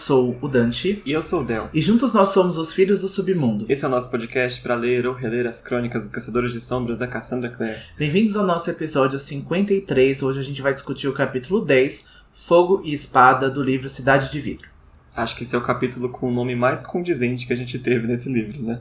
sou o Dante. E eu sou o Del. E juntos nós somos os Filhos do Submundo. Esse é o nosso podcast para ler ou reler as crônicas dos Caçadores de Sombras da Cassandra Clare. Bem-vindos ao nosso episódio 53. Hoje a gente vai discutir o capítulo 10, Fogo e Espada, do livro Cidade de Vidro. Acho que esse é o capítulo com o nome mais condizente que a gente teve nesse livro, né?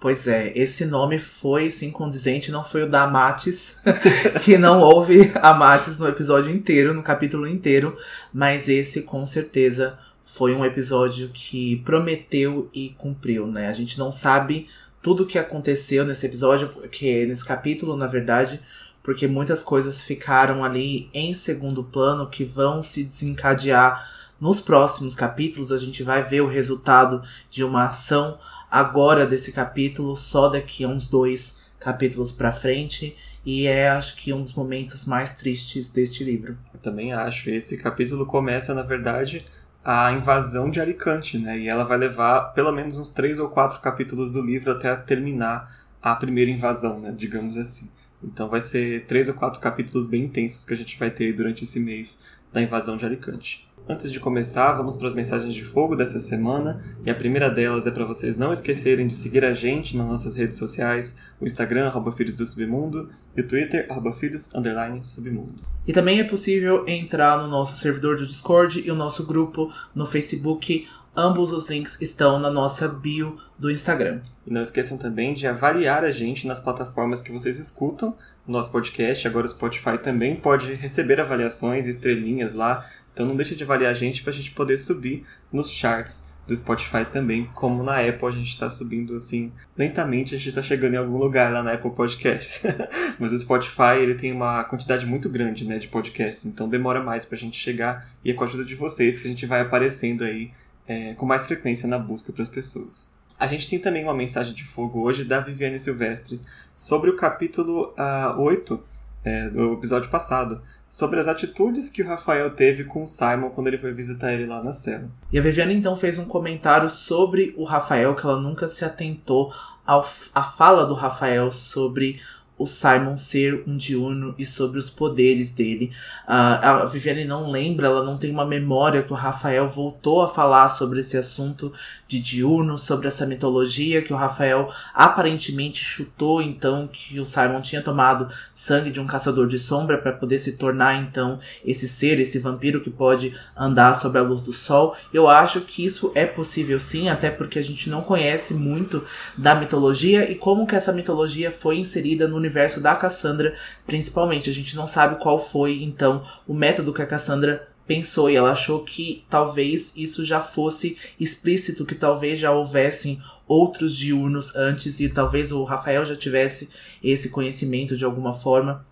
Pois é, esse nome foi sim condizente, não foi o da Matis, que não houve a Matis no episódio inteiro, no capítulo inteiro, mas esse com certeza foi um episódio que prometeu e cumpriu, né? A gente não sabe tudo o que aconteceu nesse episódio, que nesse capítulo, na verdade, porque muitas coisas ficaram ali em segundo plano que vão se desencadear nos próximos capítulos. A gente vai ver o resultado de uma ação agora desse capítulo, só daqui a uns dois capítulos para frente. E é, acho que, um dos momentos mais tristes deste livro. Eu também acho. Esse capítulo começa, na verdade, a invasão de Alicante, né? E ela vai levar pelo menos uns três ou quatro capítulos do livro até terminar a primeira invasão, né? Digamos assim. Então vai ser três ou quatro capítulos bem intensos que a gente vai ter durante esse mês da invasão de Alicante. Antes de começar, vamos para as mensagens de fogo dessa semana. E a primeira delas é para vocês não esquecerem de seguir a gente nas nossas redes sociais, o Instagram, arroba Filhos do Submundo, e o Twitter, arroba Filhos, underline, Submundo. E também é possível entrar no nosso servidor do Discord e o nosso grupo no Facebook. Ambos os links estão na nossa bio do Instagram. E não esqueçam também de avaliar a gente nas plataformas que vocês escutam o nosso podcast. Agora o Spotify também pode receber avaliações, estrelinhas lá. Então não deixe de avaliar a gente para a gente poder subir nos charts do Spotify também, como na Apple a gente está subindo assim lentamente, a gente está chegando em algum lugar lá na Apple Podcasts. Mas o Spotify ele tem uma quantidade muito grande né, de podcasts, então demora mais para a gente chegar e é com a ajuda de vocês que a gente vai aparecendo aí é, com mais frequência na busca para as pessoas. A gente tem também uma mensagem de fogo hoje da Viviane Silvestre sobre o capítulo uh, 8 é, do episódio passado, sobre as atitudes que o Rafael teve com o Simon quando ele foi visitar ele lá na cela. E a Viviane então fez um comentário sobre o Rafael, que ela nunca se atentou à fala do Rafael sobre o Simon ser um diurno e sobre os poderes dele. Uh, a Viviane não lembra, ela não tem uma memória que o Rafael voltou a falar sobre esse assunto de diurno, sobre essa mitologia que o Rafael aparentemente chutou então que o Simon tinha tomado sangue de um caçador de sombra para poder se tornar então esse ser, esse vampiro que pode andar sobre a luz do sol. Eu acho que isso é possível sim, até porque a gente não conhece muito da mitologia e como que essa mitologia foi inserida no universo da Cassandra, principalmente. A gente não sabe qual foi, então, o método que a Cassandra pensou e ela achou que talvez isso já fosse explícito, que talvez já houvessem outros diurnos antes e talvez o Rafael já tivesse esse conhecimento de alguma forma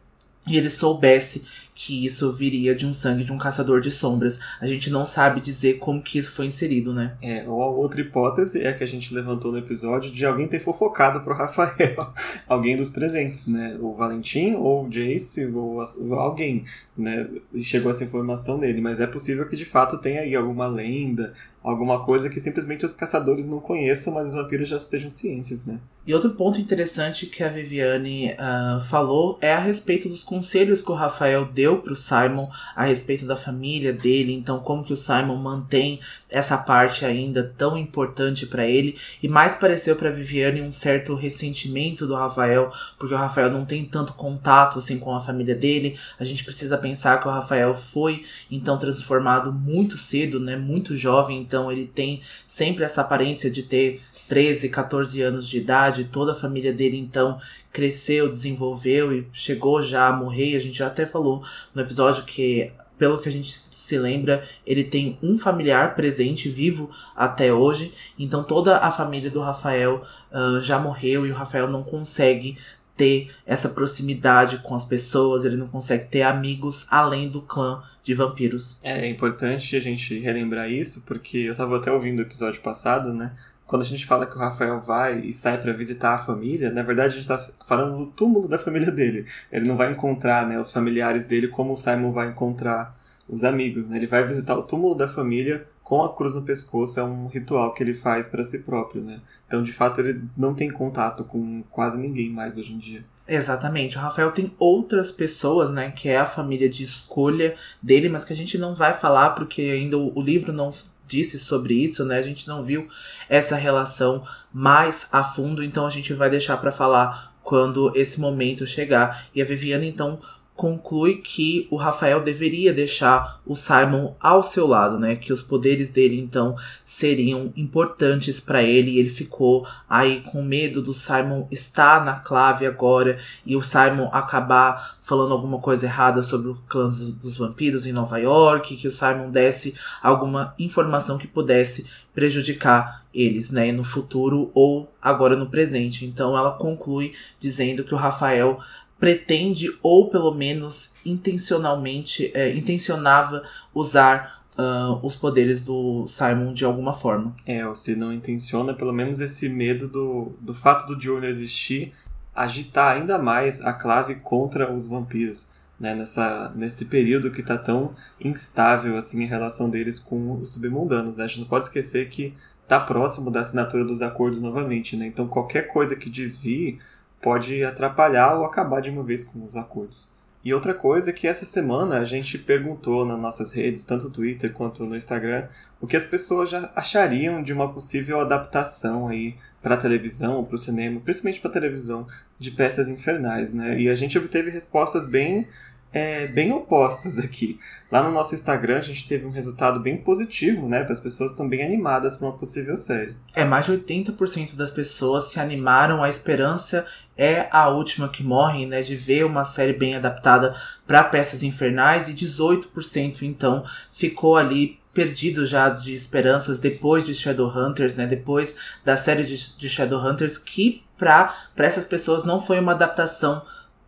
e ele soubesse que isso viria de um sangue de um caçador de sombras. A gente não sabe dizer como que isso foi inserido, né? É, ou outra hipótese é que a gente levantou no episódio de alguém ter fofocado pro Rafael. alguém dos presentes, né? O Valentim, ou o Jace, ou alguém, né? E chegou essa informação nele. Mas é possível que de fato tenha aí alguma lenda, alguma coisa que simplesmente os caçadores não conheçam, mas os vampiros já estejam cientes, né? E outro ponto interessante que a Viviane uh, falou é a respeito dos conselhos que o Rafael deu pro Simon a respeito da família dele, então como que o Simon mantém essa parte ainda tão importante para ele e mais pareceu para Viviane um certo ressentimento do Rafael, porque o Rafael não tem tanto contato assim com a família dele. A gente precisa pensar que o Rafael foi então transformado muito cedo, né, muito jovem, então ele tem sempre essa aparência de ter 13, 14 anos de idade, toda a família dele então cresceu, desenvolveu e chegou já a morrer. A gente já até falou no episódio que pelo que a gente se lembra, ele tem um familiar presente, vivo até hoje. Então toda a família do Rafael uh, já morreu e o Rafael não consegue ter essa proximidade com as pessoas, ele não consegue ter amigos além do clã de vampiros. É importante a gente relembrar isso, porque eu tava até ouvindo o episódio passado, né? Quando a gente fala que o Rafael vai e sai para visitar a família, na verdade a gente está falando do túmulo da família dele. Ele não vai encontrar né, os familiares dele como o Simon vai encontrar os amigos. Né? Ele vai visitar o túmulo da família com a cruz no pescoço. É um ritual que ele faz para si próprio. Né? Então, de fato, ele não tem contato com quase ninguém mais hoje em dia. Exatamente. O Rafael tem outras pessoas, né, que é a família de escolha dele, mas que a gente não vai falar porque ainda o livro não disse sobre isso, né? A gente não viu essa relação mais a fundo, então a gente vai deixar para falar quando esse momento chegar. E a Viviane então conclui que o Rafael deveria deixar o Simon ao seu lado, né? Que os poderes dele então seriam importantes para ele. E ele ficou aí com medo do Simon estar na clave agora e o Simon acabar falando alguma coisa errada sobre o clã dos vampiros em Nova York, que o Simon desse alguma informação que pudesse prejudicar eles, né, no futuro ou agora no presente. Então ela conclui dizendo que o Rafael pretende ou pelo menos intencionalmente é, intencionava usar uh, os poderes do Simon de alguma forma. É, ou se não intenciona, pelo menos esse medo do, do fato do Diurno existir agitar ainda mais a clave contra os vampiros. Né, nessa, nesse período que está tão instável assim a relação deles com os submundanos. Né? A gente não pode esquecer que está próximo da assinatura dos acordos novamente. Né? Então qualquer coisa que desvie pode atrapalhar ou acabar de uma vez com os acordos. E outra coisa é que essa semana a gente perguntou nas nossas redes, tanto no Twitter quanto no Instagram, o que as pessoas já achariam de uma possível adaptação aí para televisão, para o cinema, principalmente para televisão, de peças infernais, né? E a gente obteve respostas bem é, bem opostas aqui. Lá no nosso Instagram a gente teve um resultado bem positivo, né? As pessoas estão bem animadas para uma possível série. É, mais de 80% das pessoas se animaram. A esperança é a última que morre, né? De ver uma série bem adaptada para peças infernais. E 18% então ficou ali perdido já de esperanças depois de Shadowhunters, né? Depois da série de, de Shadowhunters, que para essas pessoas não foi uma adaptação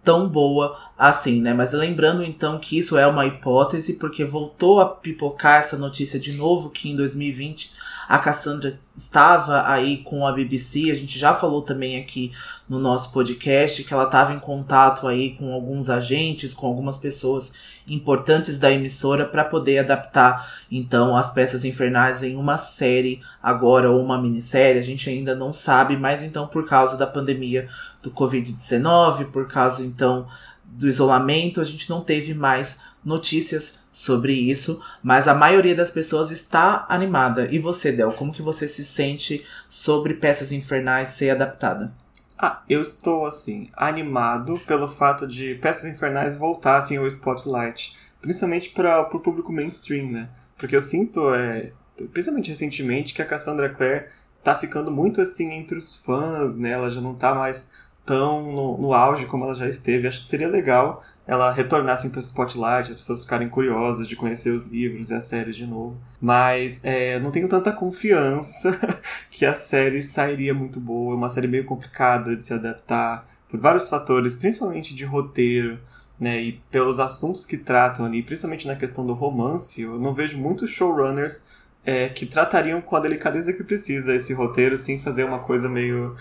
tão boa assim, né? Mas lembrando então que isso é uma hipótese, porque voltou a pipocar essa notícia de novo que em 2020 a Cassandra estava aí com a BBC. A gente já falou também aqui no nosso podcast que ela estava em contato aí com alguns agentes, com algumas pessoas importantes da emissora para poder adaptar então as peças infernais em uma série agora ou uma minissérie. A gente ainda não sabe, mas então por causa da pandemia do Covid-19, por causa então do isolamento, a gente não teve mais notícias sobre isso, mas a maioria das pessoas está animada. E você, Del, como que você se sente sobre Peças Infernais ser adaptada? Ah, eu estou assim, animado pelo fato de Peças Infernais voltassem ao spotlight, principalmente para o público mainstream, né? Porque eu sinto, é, principalmente recentemente, que a Cassandra Clare tá ficando muito assim entre os fãs, né? Ela já não tá mais tão no, no auge como ela já esteve. Acho que seria legal ela retornasse para o spotlight, as pessoas ficarem curiosas de conhecer os livros e as séries de novo. Mas é, não tenho tanta confiança que a série sairia muito boa. É uma série meio complicada de se adaptar por vários fatores, principalmente de roteiro. Né, e pelos assuntos que tratam ali, principalmente na questão do romance, eu não vejo muitos showrunners é, que tratariam com a delicadeza que precisa esse roteiro sem fazer uma coisa meio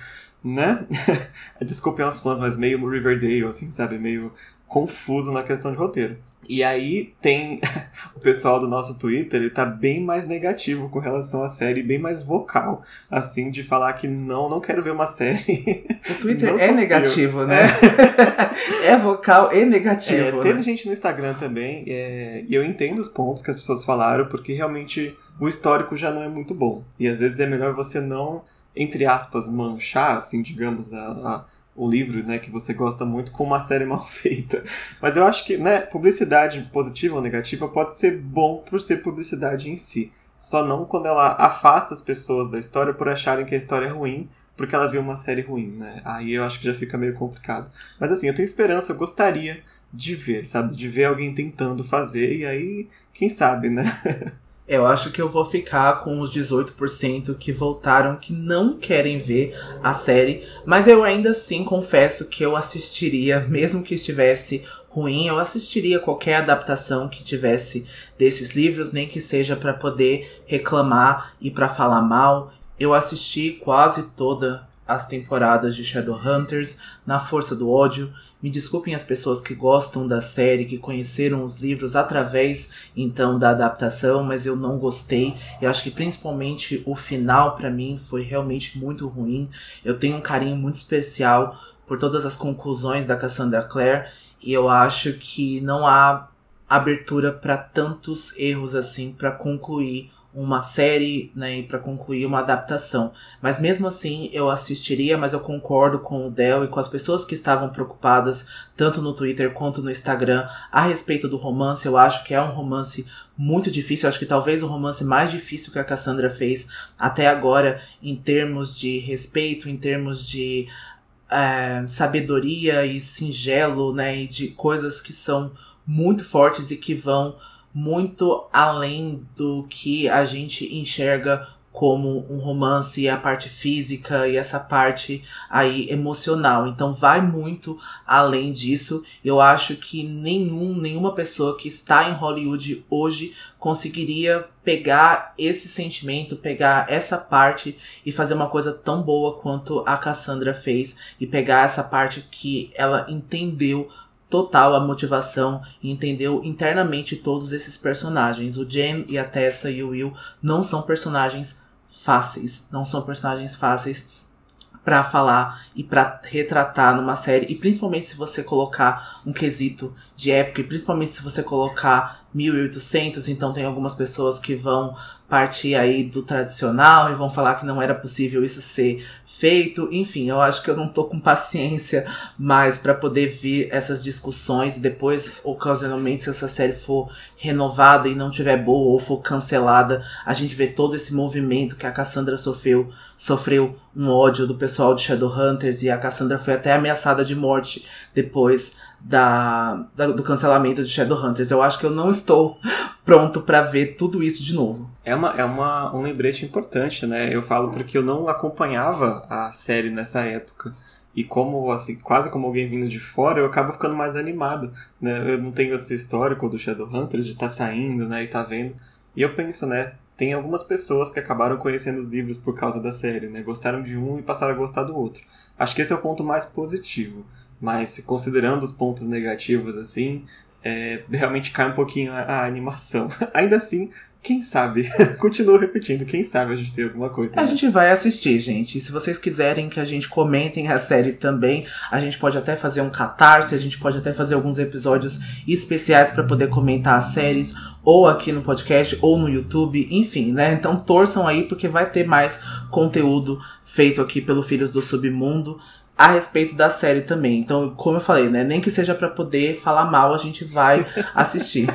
né? Desculpem os fãs, mas meio Riverdale, assim, sabe? Meio confuso na questão de roteiro. E aí tem o pessoal do nosso Twitter, ele tá bem mais negativo com relação à série, bem mais vocal, assim, de falar que não, não quero ver uma série. O Twitter é negativo, né? É. é. vocal e negativo. É, teve né? gente no Instagram também, é, e eu entendo os pontos que as pessoas falaram, porque realmente o histórico já não é muito bom. E às vezes é melhor você não, entre aspas, manchar, assim, digamos, a, a o livro, né, que você gosta muito, com uma série mal feita. Mas eu acho que, né, publicidade positiva ou negativa pode ser bom por ser publicidade em si. Só não quando ela afasta as pessoas da história por acharem que a história é ruim, porque ela viu uma série ruim, né? Aí eu acho que já fica meio complicado. Mas assim, eu tenho esperança, eu gostaria de ver, sabe? De ver alguém tentando fazer, e aí, quem sabe, né? Eu acho que eu vou ficar com os 18% que voltaram que não querem ver a série, mas eu ainda assim confesso que eu assistiria, mesmo que estivesse ruim, eu assistiria qualquer adaptação que tivesse desses livros, nem que seja para poder reclamar e para falar mal. Eu assisti quase toda as temporadas de Shadowhunters, na Força do Ódio. Me desculpem as pessoas que gostam da série, que conheceram os livros através então da adaptação, mas eu não gostei. Eu acho que principalmente o final para mim foi realmente muito ruim. Eu tenho um carinho muito especial por todas as conclusões da Cassandra Clare e eu acho que não há abertura para tantos erros assim para concluir uma série, né, para concluir uma adaptação. Mas mesmo assim, eu assistiria, mas eu concordo com o Del e com as pessoas que estavam preocupadas, tanto no Twitter quanto no Instagram, a respeito do romance. Eu acho que é um romance muito difícil, eu acho que talvez o romance mais difícil que a Cassandra fez até agora, em termos de respeito, em termos de é, sabedoria e singelo, né, e de coisas que são muito fortes e que vão muito além do que a gente enxerga como um romance e a parte física e essa parte aí emocional. Então vai muito além disso. Eu acho que nenhum, nenhuma pessoa que está em Hollywood hoje conseguiria pegar esse sentimento, pegar essa parte e fazer uma coisa tão boa quanto a Cassandra fez e pegar essa parte que ela entendeu total a motivação e entendeu internamente todos esses personagens. O Jen e a Tessa e o Will não são personagens fáceis, não são personagens fáceis para falar e para retratar numa série, e principalmente se você colocar um quesito de época, e principalmente se você colocar 1800, então tem algumas pessoas que vão partir aí do tradicional e vão falar que não era possível isso ser feito. Enfim, eu acho que eu não tô com paciência mais para poder vir essas discussões. Depois, ocasionalmente, se essa série for renovada e não tiver boa ou for cancelada, a gente vê todo esse movimento que a Cassandra sofreu, sofreu um ódio do pessoal de Shadowhunters e a Cassandra foi até ameaçada de morte depois da, da, do cancelamento de Shadowhunters. Eu acho que eu não estou pronto para ver tudo isso de novo. É, uma, é uma, um lembrete importante, né? Eu falo porque eu não acompanhava a série nessa época. E como, assim, quase como alguém vindo de fora, eu acabo ficando mais animado, né? Eu não tenho esse histórico do Shadowhunters de estar tá saindo, né, e tá vendo. E eu penso, né, tem algumas pessoas que acabaram conhecendo os livros por causa da série, né? Gostaram de um e passaram a gostar do outro. Acho que esse é o ponto mais positivo. Mas considerando os pontos negativos assim, é, realmente cai um pouquinho a, a animação. Ainda assim, quem sabe? Continuo repetindo, quem sabe a gente tem alguma coisa. A né? gente vai assistir, gente. Se vocês quiserem que a gente comentem a série também, a gente pode até fazer um catarse, a gente pode até fazer alguns episódios especiais para poder comentar as séries, ou aqui no podcast, ou no YouTube, enfim, né? Então torçam aí, porque vai ter mais conteúdo feito aqui pelo Filhos do Submundo a respeito da série também. Então, como eu falei, né? Nem que seja para poder falar mal, a gente vai assistir.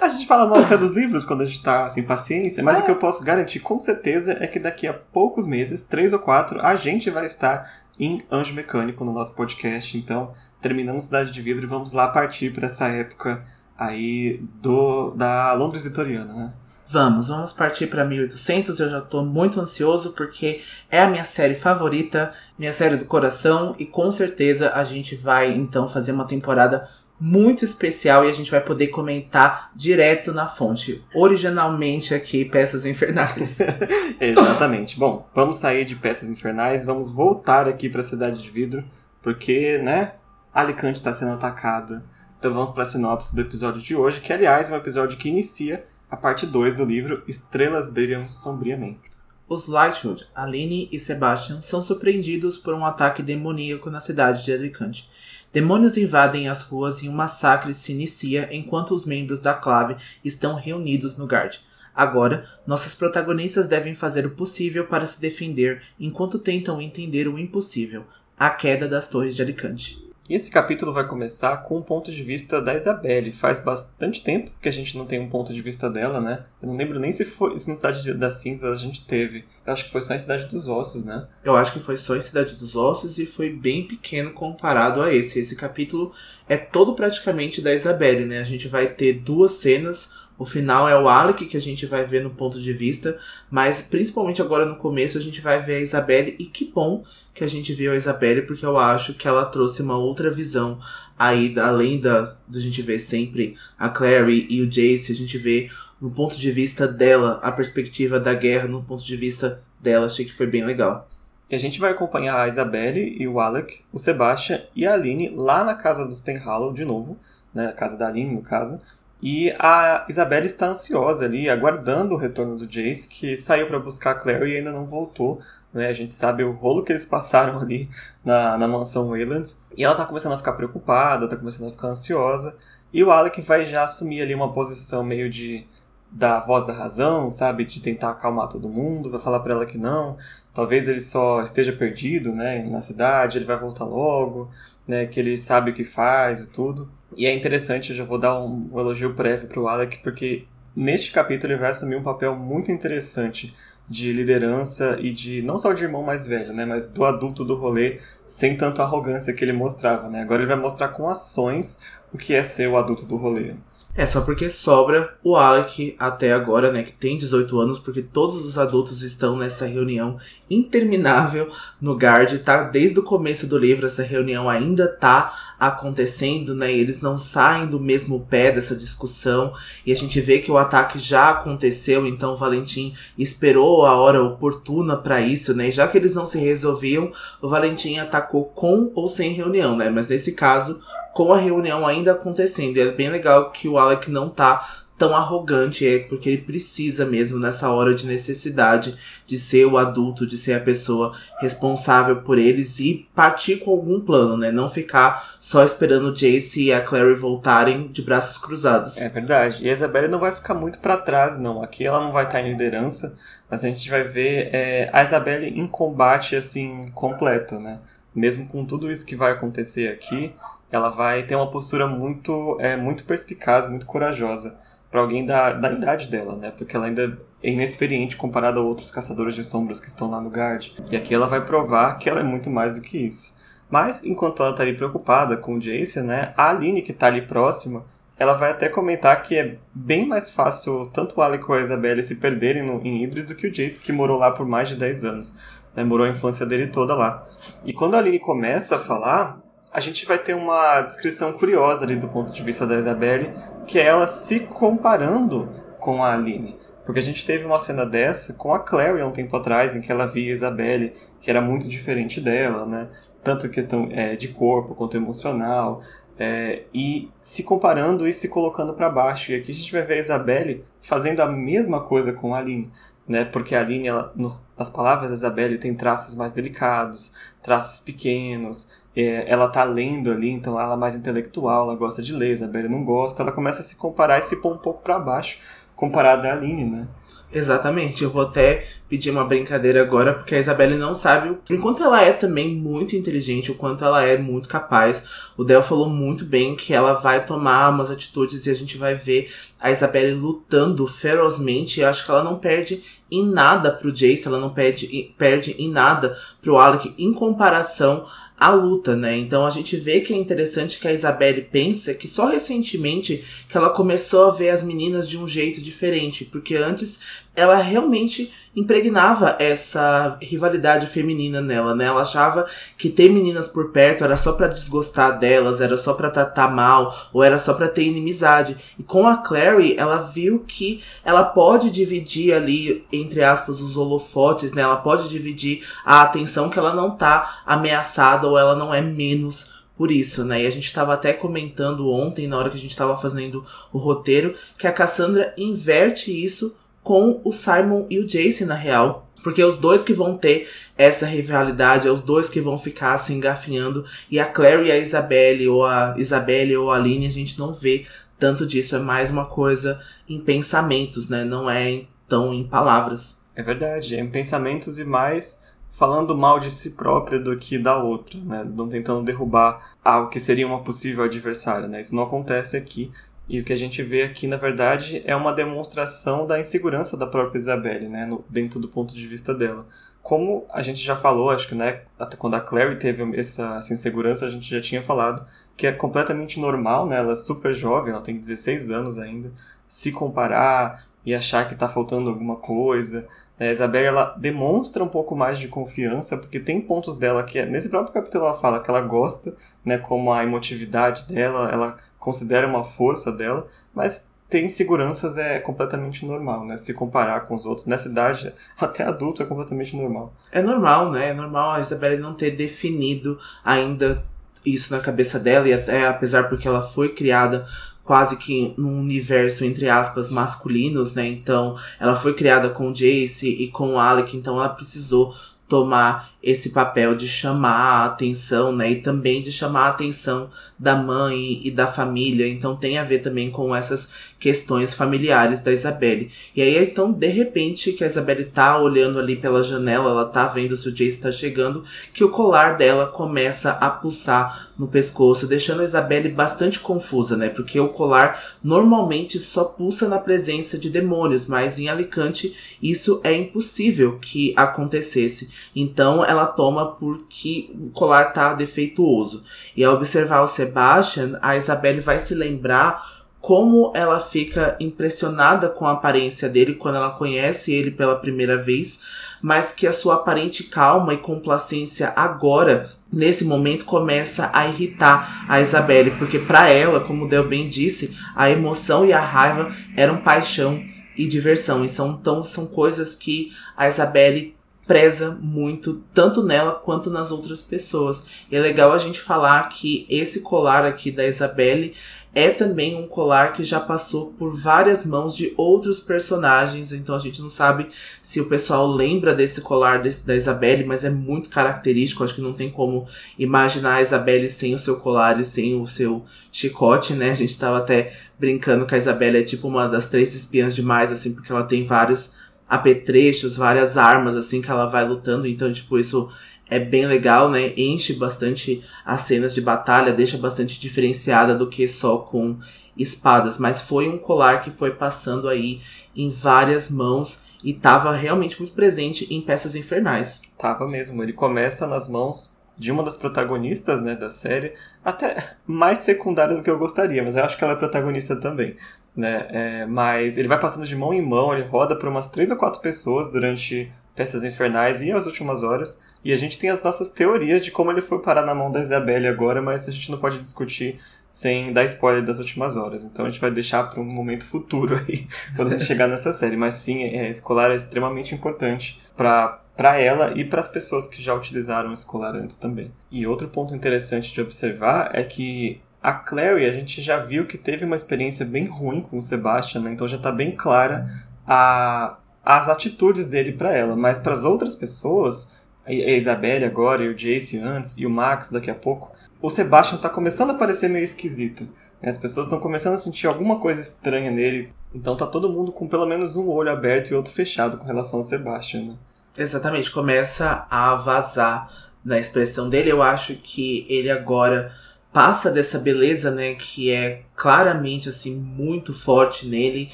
a gente fala mal até dos livros quando a gente tá sem paciência, mas é. o que eu posso garantir com certeza é que daqui a poucos meses, três ou quatro, a gente vai estar em Anjo Mecânico no nosso podcast. Então, terminamos Cidade de Vidro e vamos lá partir para essa época aí do da Londres vitoriana, né? Vamos, vamos partir para 1800. Eu já tô muito ansioso porque é a minha série favorita, minha série do coração e com certeza a gente vai então fazer uma temporada muito especial e a gente vai poder comentar direto na fonte, originalmente aqui Peças Infernais. Exatamente. Bom, vamos sair de Peças Infernais, vamos voltar aqui para a Cidade de Vidro, porque, né, Alicante está sendo atacada. Então vamos para a sinopse do episódio de hoje, que aliás é um episódio que inicia a parte 2 do livro Estrelas Brilham Sombriamente. Os Lightwood, Aline e Sebastian, são surpreendidos por um ataque demoníaco na cidade de Alicante. Demônios invadem as ruas e um massacre se inicia enquanto os membros da clave estão reunidos no Guard. Agora, nossos protagonistas devem fazer o possível para se defender enquanto tentam entender o impossível a queda das torres de Alicante. E esse capítulo vai começar com um ponto de vista da Isabelle. Faz bastante tempo que a gente não tem um ponto de vista dela, né? Eu não lembro nem se foi se no Cidade das Cinzas a gente teve. Eu acho que foi só em Cidade dos Ossos, né? Eu acho que foi só em Cidade dos Ossos e foi bem pequeno comparado a esse. Esse capítulo é todo praticamente da Isabelle, né? A gente vai ter duas cenas o final é o Alec que a gente vai ver no ponto de vista, mas principalmente agora no começo a gente vai ver a Isabelle e que bom que a gente viu a Isabelle porque eu acho que ela trouxe uma outra visão aí além da, da gente ver sempre a Clary e o Jace, a gente vê no ponto de vista dela a perspectiva da guerra no ponto de vista dela, achei que foi bem legal. E a gente vai acompanhar a Isabelle e o Alec, o Sebastian e a Aline lá na casa dos Penhallow de novo, né, a casa da Aline no caso, e a Isabelle está ansiosa ali, aguardando o retorno do Jace, que saiu para buscar a Clary e ainda não voltou. Né? A gente sabe o rolo que eles passaram ali na, na mansão Waylands. E ela está começando a ficar preocupada, está começando a ficar ansiosa. E o Alec vai já assumir ali uma posição meio de da voz da razão, sabe? De tentar acalmar todo mundo, vai falar para ela que não. Talvez ele só esteja perdido, né, na cidade, ele vai voltar logo, né, que ele sabe o que faz e tudo. E é interessante, eu já vou dar um, um elogio prévio pro Alec, porque neste capítulo ele vai assumir um papel muito interessante de liderança e de não só de irmão mais velho, né, mas do adulto do rolê, sem tanto arrogância que ele mostrava, né? Agora ele vai mostrar com ações o que é ser o adulto do rolê. É só porque sobra o Alec até agora, né, que tem 18 anos, porque todos os adultos estão nessa reunião interminável no Guard, tá? Desde o começo do livro essa reunião ainda tá acontecendo, né? eles não saem do mesmo pé dessa discussão e a gente vê que o ataque já aconteceu, então Valentim esperou a hora oportuna para isso, né? E já que eles não se resolviam, o Valentim atacou com ou sem reunião, né? Mas nesse caso, com a reunião ainda acontecendo. E é bem legal que o Alec não tá tão arrogante, é porque ele precisa mesmo nessa hora de necessidade de ser o adulto, de ser a pessoa responsável por eles e partir com algum plano, né? Não ficar só esperando o Jace e a Clary voltarem de braços cruzados. É verdade. E a Isabelle não vai ficar muito para trás, não. Aqui ela não vai estar em liderança, mas a gente vai ver é, a Isabelle em combate assim completo, né? Mesmo com tudo isso que vai acontecer aqui, ela vai ter uma postura muito, é, muito perspicaz, muito corajosa para alguém da, da idade dela, né? Porque ela ainda é inexperiente comparada a outros caçadores de sombras que estão lá no Guard. E aqui ela vai provar que ela é muito mais do que isso. Mas enquanto ela tá ali preocupada com o Jace, né? A Aline que tá ali próxima, ela vai até comentar que é bem mais fácil tanto o Alec ou a Isabelle se perderem no, em Idris do que o Jace que morou lá por mais de 10 anos. Né? Morou a infância dele toda lá. E quando a Aline começa a falar, a gente vai ter uma descrição curiosa ali do ponto de vista da Isabelle, que é ela se comparando com a Aline. Porque a gente teve uma cena dessa com a Clary há um tempo atrás, em que ela via a Isabelle, que era muito diferente dela, né? Tanto em questão é, de corpo quanto emocional. É, e se comparando e se colocando para baixo. E aqui a gente vai ver a Isabelle fazendo a mesma coisa com a Aline. Né? Porque a Aline, ela, nos, nas palavras da Isabelle, tem traços mais delicados, traços pequenos, é, ela tá lendo ali, então ela é mais intelectual, ela gosta de ler, Isabelle não gosta, ela começa a se comparar e se pôr um pouco para baixo comparada à Aline, né? Exatamente, eu vou até pedir uma brincadeira agora, porque a Isabelle não sabe, enquanto ela é também muito inteligente, o quanto ela é muito capaz. O Del falou muito bem que ela vai tomar umas atitudes e a gente vai ver a Isabelle lutando ferozmente. Eu acho que ela não perde em nada pro Jace, ela não perde, perde em nada pro Alec em comparação a luta, né? Então a gente vê que é interessante que a Isabelle pensa que só recentemente que ela começou a ver as meninas de um jeito diferente, porque antes ela realmente impregnava essa rivalidade feminina nela, né? Ela achava que ter meninas por perto era só para desgostar delas, era só para tratar mal, ou era só para ter inimizade. E com a Clary, ela viu que ela pode dividir ali, entre aspas, os holofotes, né? Ela pode dividir a atenção que ela não tá ameaçada ou ela não é menos por isso, né? E a gente estava até comentando ontem, na hora que a gente estava fazendo o roteiro, que a Cassandra inverte isso com o Simon e o Jace, na real. Porque é os dois que vão ter essa rivalidade, é os dois que vão ficar se engafinhando. E a Clary e a Isabelle, ou a Isabelle ou a Aline, a gente não vê tanto disso. É mais uma coisa em pensamentos, né? Não é tão em palavras. É verdade, é em pensamentos e mais falando mal de si própria do que da outra, né? Não tentando derrubar algo que seria uma possível adversária, né? Isso não acontece aqui. E o que a gente vê aqui, na verdade, é uma demonstração da insegurança da própria Isabelle, né, no, dentro do ponto de vista dela. Como a gente já falou, acho que né, quando a Clary teve essa, essa insegurança, a gente já tinha falado que é completamente normal, né, ela é super jovem, ela tem 16 anos ainda, se comparar e achar que está faltando alguma coisa. A Isabelle ela demonstra um pouco mais de confiança, porque tem pontos dela que, nesse próprio capítulo, ela fala que ela gosta, né, como a emotividade dela, ela considera uma força dela, mas ter inseguranças é completamente normal, né? Se comparar com os outros. Nessa idade, até adulto é completamente normal. É normal, né? É normal a Isabelle não ter definido ainda isso na cabeça dela, e até apesar porque ela foi criada quase que num universo, entre aspas, masculinos, né? Então, ela foi criada com o Jace e com o Alec, então ela precisou tomar esse papel de chamar a atenção, né? E também de chamar a atenção da mãe e da família. Então tem a ver também com essas questões familiares da Isabelle. E aí, então, de repente, que a Isabelle tá olhando ali pela janela, ela tá vendo se o Jace tá chegando, que o colar dela começa a pulsar no pescoço, deixando a Isabelle bastante confusa, né? Porque o colar normalmente só pulsa na presença de demônios, mas em Alicante isso é impossível que acontecesse. Então ela toma porque o colar tá defeituoso. E ao observar o Sebastian, a Isabelle vai se lembrar como ela fica impressionada com a aparência dele quando ela conhece ele pela primeira vez, mas que a sua aparente calma e complacência agora, nesse momento, começa a irritar a Isabelle, porque para ela, como Del bem disse, a emoção e a raiva eram paixão e diversão, e são, então são coisas que a Isabelle preza muito, tanto nela quanto nas outras pessoas. E é legal a gente falar que esse colar aqui da Isabelle é também um colar que já passou por várias mãos de outros personagens, então a gente não sabe se o pessoal lembra desse colar de, da Isabelle, mas é muito característico, acho que não tem como imaginar a Isabelle sem o seu colar e sem o seu chicote, né? A gente tava até brincando que a Isabelle é tipo uma das três espiãs demais, assim, porque ela tem vários apetrechos, várias armas, assim, que ela vai lutando, então, tipo, isso é bem legal, né? Enche bastante as cenas de batalha, deixa bastante diferenciada do que só com espadas. Mas foi um colar que foi passando aí em várias mãos e tava realmente muito presente em peças infernais. Tava mesmo. Ele começa nas mãos de uma das protagonistas, né, da série, até mais secundária do que eu gostaria, mas eu acho que ela é protagonista também, né? É, mas ele vai passando de mão em mão, ele roda por umas três ou quatro pessoas durante peças infernais e as últimas horas. E a gente tem as nossas teorias de como ele foi parar na mão da Isabelle agora, mas a gente não pode discutir sem dar spoiler das últimas horas. Então a gente vai deixar para um momento futuro aí, quando a gente chegar nessa série. Mas sim, é, escolar é extremamente importante para para ela e para as pessoas que já utilizaram o escolar antes também. E outro ponto interessante de observar é que a Clary, a gente já viu que teve uma experiência bem ruim com o Sebastian, né? então já está bem clara a, as atitudes dele para ela. Mas para as outras pessoas, a Isabelle agora, e o Jace antes, e o Max daqui a pouco, o Sebastian tá começando a parecer meio esquisito. As pessoas estão começando a sentir alguma coisa estranha nele. Então tá todo mundo com pelo menos um olho aberto e outro fechado com relação ao Sebastian, né? Exatamente, começa a vazar na expressão dele. Eu acho que ele agora passa dessa beleza, né, que é claramente assim muito forte nele.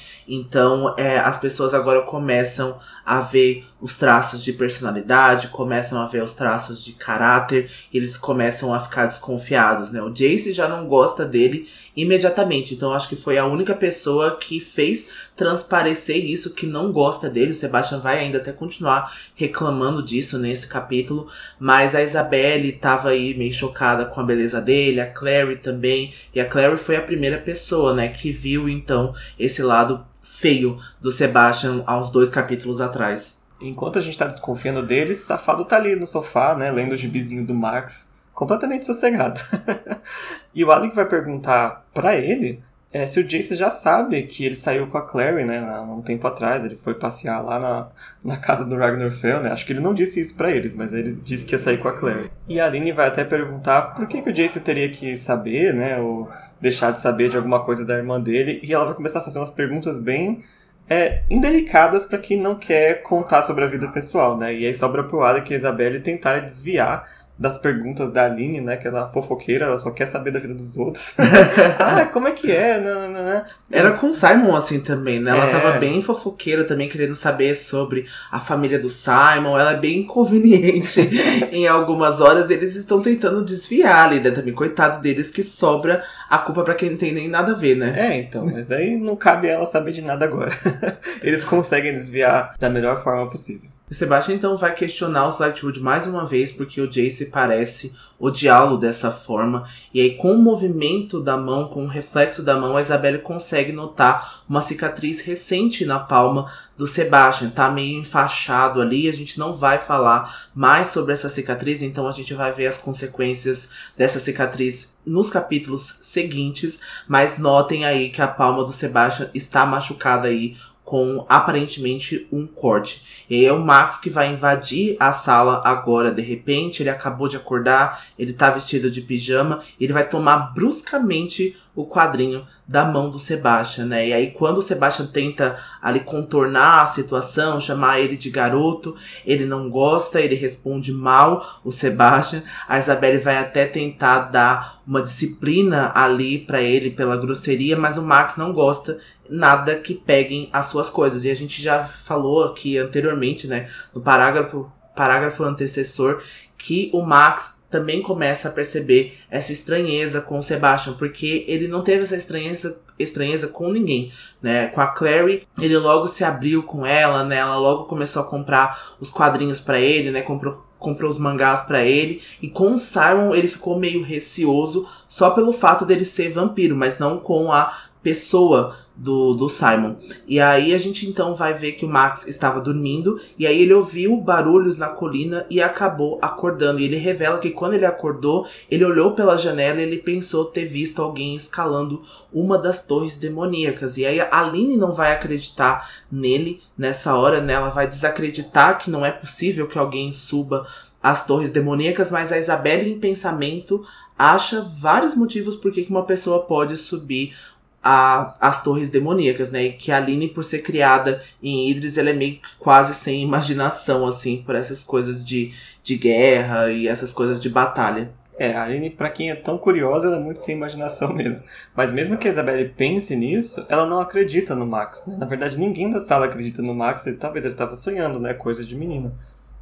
Então, é, as pessoas agora começam a ver os traços de personalidade, começam a ver os traços de caráter, eles começam a ficar desconfiados, né? O Jace já não gosta dele imediatamente, então acho que foi a única pessoa que fez transparecer isso que não gosta dele. O Sebastian vai ainda até continuar reclamando disso nesse capítulo, mas a Isabelle tava aí meio chocada com a beleza dele, a Clary também, e a Clary foi a primeira pessoa, né, que viu então esse lado feio do Sebastian há uns dois capítulos atrás. Enquanto a gente tá desconfiando dele, Safado tá ali no sofá, né, lendo o gibizinho do Max, completamente sossegado. e o Alec vai perguntar para ele é, se o Jace já sabe que ele saiu com a Clary, né, há um tempo atrás, ele foi passear lá na, na casa do Ragnar Fell, né, acho que ele não disse isso para eles, mas ele disse que ia sair com a Clary. E a Aline vai até perguntar por que, que o Jace teria que saber, né, ou deixar de saber de alguma coisa da irmã dele, e ela vai começar a fazer umas perguntas bem é, indelicadas para quem não quer contar sobre a vida pessoal, né, e aí sobra pro Alec e a Isabelle tentar desviar das perguntas da Aline, né? Que ela é fofoqueira, ela só quer saber da vida dos outros. ah, como é que é? Não, não, não. Era com o Simon assim também, né? Ela é... tava bem fofoqueira também, querendo saber sobre a família do Simon. Ela é bem inconveniente em algumas horas. Eles estão tentando desviar ali, né? Também, coitado deles, que sobra a culpa para quem não tem nem nada a ver, né? É, então. Mas aí não cabe ela saber de nada agora. eles conseguem desviar da melhor forma possível. O Sebastian então vai questionar os Lightwood mais uma vez porque o Jace parece odiá-lo dessa forma. E aí, com o movimento da mão, com o reflexo da mão, a Isabelle consegue notar uma cicatriz recente na palma do Sebastian. Tá meio enfaixado ali. A gente não vai falar mais sobre essa cicatriz, então a gente vai ver as consequências dessa cicatriz nos capítulos seguintes. Mas notem aí que a palma do Sebastian está machucada aí com aparentemente um corte. E aí é o Max que vai invadir a sala agora, de repente, ele acabou de acordar, ele tá vestido de pijama, ele vai tomar bruscamente o quadrinho da mão do Sebastian, né? E aí quando o Sebastian tenta ali contornar a situação, chamar ele de garoto, ele não gosta, ele responde mal o Sebastian. A Isabelle vai até tentar dar uma disciplina ali para ele pela grosseria, mas o Max não gosta nada que peguem as suas coisas. E a gente já falou aqui anteriormente, né, no parágrafo parágrafo antecessor que o Max também começa a perceber essa estranheza com o Sebastian, porque ele não teve essa estranheza estranheza com ninguém, né? Com a Clary, ele logo se abriu com ela, né? Ela logo começou a comprar os quadrinhos para ele, né? Comprou comprou os mangás para ele e com o Simon ele ficou meio receoso só pelo fato dele ser vampiro, mas não com a pessoa do, do Simon. E aí a gente então vai ver que o Max estava dormindo e aí ele ouviu barulhos na colina e acabou acordando. E ele revela que quando ele acordou, ele olhou pela janela e ele pensou ter visto alguém escalando uma das torres demoníacas. E aí a Aline não vai acreditar nele nessa hora, né? Ela vai desacreditar que não é possível que alguém suba as torres demoníacas, mas a Isabelle em pensamento acha vários motivos por que uma pessoa pode subir a, as torres demoníacas, né? E que a Aline, por ser criada em Idris, ela é meio que quase sem imaginação, assim, por essas coisas de, de guerra e essas coisas de batalha. É, a Aline, pra quem é tão curiosa, ela é muito sem imaginação mesmo. Mas mesmo que a Isabelle pense nisso, ela não acredita no Max, né? Na verdade, ninguém da sala acredita no Max, ele, talvez ele tava sonhando, né? Coisa de menino.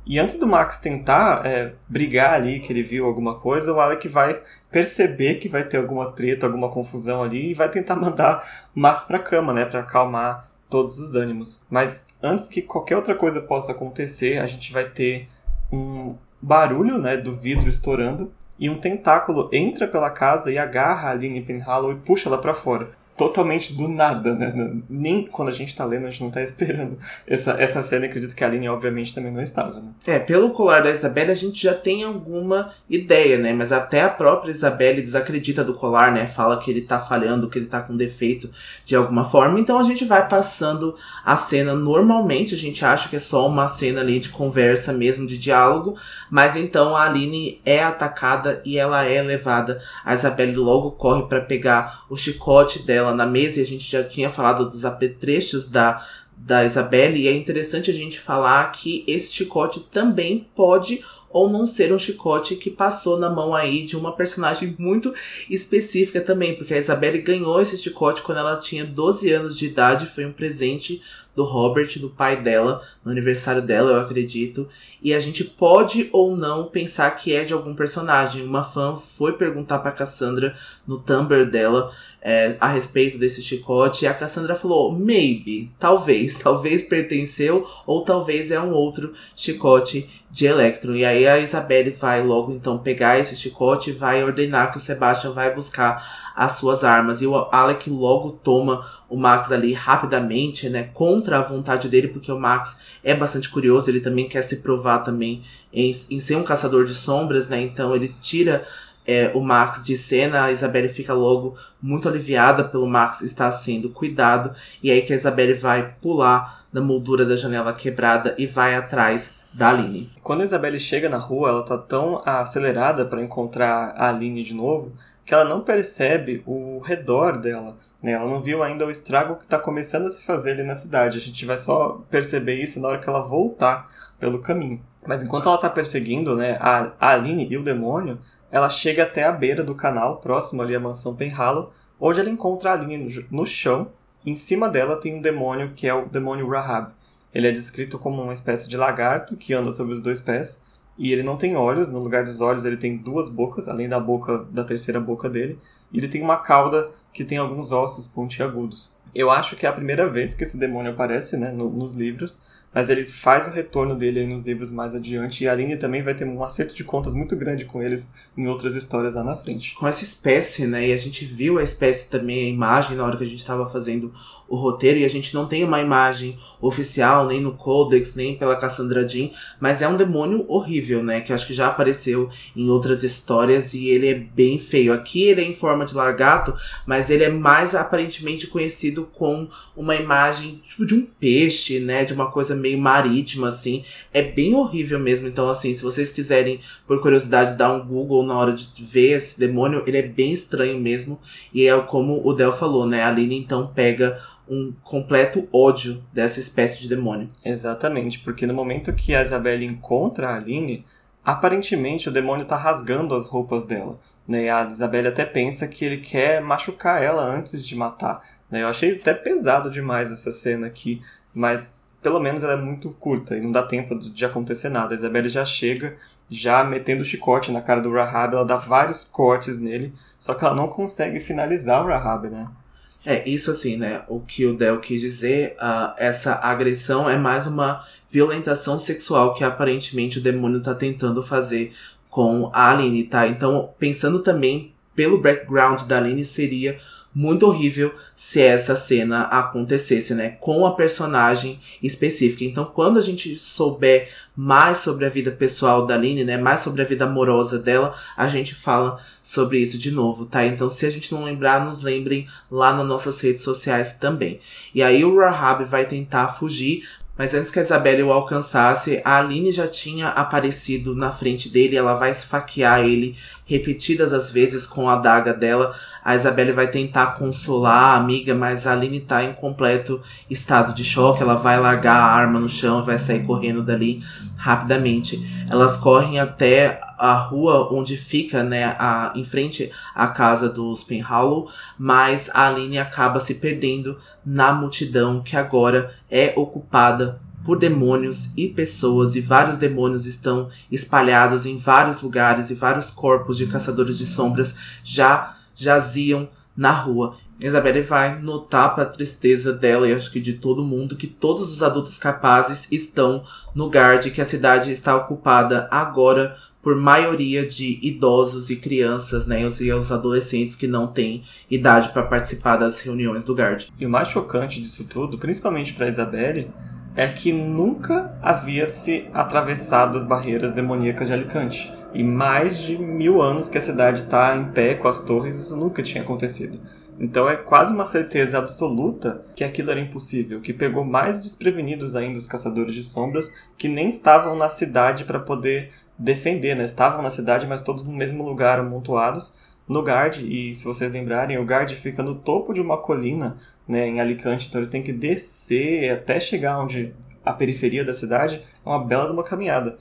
E antes do Max tentar é, brigar ali, que ele viu alguma coisa, o Alec vai perceber que vai ter alguma treta, alguma confusão ali e vai tentar mandar o Max pra cama, né? Pra acalmar todos os ânimos. Mas antes que qualquer outra coisa possa acontecer, a gente vai ter um barulho, né? Do vidro estourando e um tentáculo entra pela casa e agarra a Aline Penhallow e puxa ela para fora totalmente do nada, né? Nem quando a gente tá lendo, a gente não tá esperando essa, essa cena. Acredito que a Aline, obviamente, também não estava, né? É, pelo colar da Isabelle, a gente já tem alguma ideia, né? Mas até a própria Isabelle desacredita do colar, né? Fala que ele tá falhando, que ele tá com defeito de alguma forma. Então a gente vai passando a cena normalmente. A gente acha que é só uma cena ali de conversa mesmo, de diálogo. Mas então a Aline é atacada e ela é levada. A Isabelle logo corre para pegar o chicote dela na mesa e a gente já tinha falado dos apetrechos da, da Isabelle, e é interessante a gente falar que esse chicote também pode ou não ser um chicote que passou na mão aí de uma personagem muito específica também, porque a Isabelle ganhou esse chicote quando ela tinha 12 anos de idade, foi um presente do Robert, do pai dela, no aniversário dela, eu acredito. E a gente pode ou não pensar que é de algum personagem. Uma fã foi perguntar pra Cassandra no Tumblr dela é, a respeito desse chicote. E a Cassandra falou: maybe, talvez, talvez pertenceu, ou talvez é um outro chicote de Electron. E aí a Isabelle vai logo então pegar esse chicote e vai ordenar que o Sebastian vai buscar as suas armas. E o Alec logo toma o Max ali rapidamente, né? A vontade dele, porque o Max é bastante curioso, ele também quer se provar também em, em ser um caçador de sombras, né? Então ele tira é, o Max de cena, a Isabelle fica logo muito aliviada pelo Max estar sendo cuidado. E aí que a Isabelle vai pular na moldura da janela quebrada e vai atrás da Aline. Quando a Isabelle chega na rua, ela tá tão acelerada para encontrar a Aline de novo que ela não percebe o redor dela. Né? Ela não viu ainda o estrago que está começando a se fazer ali na cidade. A gente vai só perceber isso na hora que ela voltar pelo caminho. Mas enquanto ela está perseguindo né, a Aline e o demônio, ela chega até a beira do canal, próximo ali à mansão Penhallow, onde ela encontra a Aline no chão. Em cima dela tem um demônio que é o demônio Rahab. Ele é descrito como uma espécie de lagarto que anda sobre os dois pés e ele não tem olhos, no lugar dos olhos ele tem duas bocas, além da boca da terceira boca dele, e ele tem uma cauda que tem alguns ossos pontiagudos. Eu acho que é a primeira vez que esse demônio aparece, né, no, nos livros, mas ele faz o retorno dele nos livros mais adiante e a Aline também vai ter um acerto de contas muito grande com eles em outras histórias lá na frente. Com essa espécie, né? E a gente viu a espécie também, a imagem na hora que a gente estava fazendo o roteiro e a gente não tem uma imagem oficial nem no Codex, nem pela Cassandra Jean, mas é um demônio horrível, né? Que eu acho que já apareceu em outras histórias e ele é bem feio. Aqui ele é em forma de largato, mas ele é mais aparentemente conhecido com uma imagem tipo de um peixe, né? De uma coisa meio marítima, assim. É bem horrível mesmo. Então, assim, se vocês quiserem, por curiosidade, dar um Google na hora de ver esse demônio, ele é bem estranho mesmo. E é como o Del falou, né? A Aline então pega um completo ódio dessa espécie de demônio. Exatamente, porque no momento que a Isabelle encontra a Aline, aparentemente o demônio tá rasgando as roupas dela. Né? A Isabelle até pensa que ele quer machucar ela antes de matar. Né? Eu achei até pesado demais essa cena aqui, mas pelo menos ela é muito curta e não dá tempo de acontecer nada. A Isabelle já chega, já metendo o chicote na cara do Rahab, ela dá vários cortes nele, só que ela não consegue finalizar o Rahab, né? É, isso assim, né? O que o Del quis dizer, uh, essa agressão é mais uma violentação sexual que aparentemente o demônio tá tentando fazer com a Aline, tá? Então, pensando também pelo background da Aline, seria muito horrível se essa cena acontecesse, né? Com a personagem específica. Então, quando a gente souber mais sobre a vida pessoal da Aline, né? Mais sobre a vida amorosa dela, a gente fala sobre isso de novo, tá? Então, se a gente não lembrar, nos lembrem lá nas nossas redes sociais também. E aí o Rahab vai tentar fugir, mas antes que a Isabelle o alcançasse, a Aline já tinha aparecido na frente dele. Ela vai esfaquear ele repetidas as vezes com a adaga dela. A Isabelle vai tentar consolar a amiga, mas a Aline tá em completo estado de choque. Ela vai largar a arma no chão e vai sair correndo dali rapidamente. Elas correm até a rua onde fica, né, a, em frente à casa dos Penhallow, mas a Aline acaba se perdendo na multidão que agora é ocupada por demônios e pessoas, e vários demônios estão espalhados em vários lugares, e vários corpos de caçadores de sombras já jaziam na rua. Isabelle vai notar para a tristeza dela e acho que de todo mundo que todos os adultos capazes estão no guard, que a cidade está ocupada agora por maioria de idosos e crianças, né, e os adolescentes que não têm idade para participar das reuniões do guard. E o mais chocante disso tudo, principalmente para Isabelle, é que nunca havia se atravessado as barreiras demoníacas de Alicante. E mais de mil anos que a cidade está em pé com as torres, isso nunca tinha acontecido. Então é quase uma certeza absoluta que aquilo era impossível, que pegou mais desprevenidos ainda os caçadores de sombras que nem estavam na cidade para poder defender, né? Estavam na cidade, mas todos no mesmo lugar, amontoados no Gard. E se vocês lembrarem, o Gard fica no topo de uma colina, né, em Alicante, então eles têm que descer até chegar onde a periferia da cidade é uma bela de uma caminhada.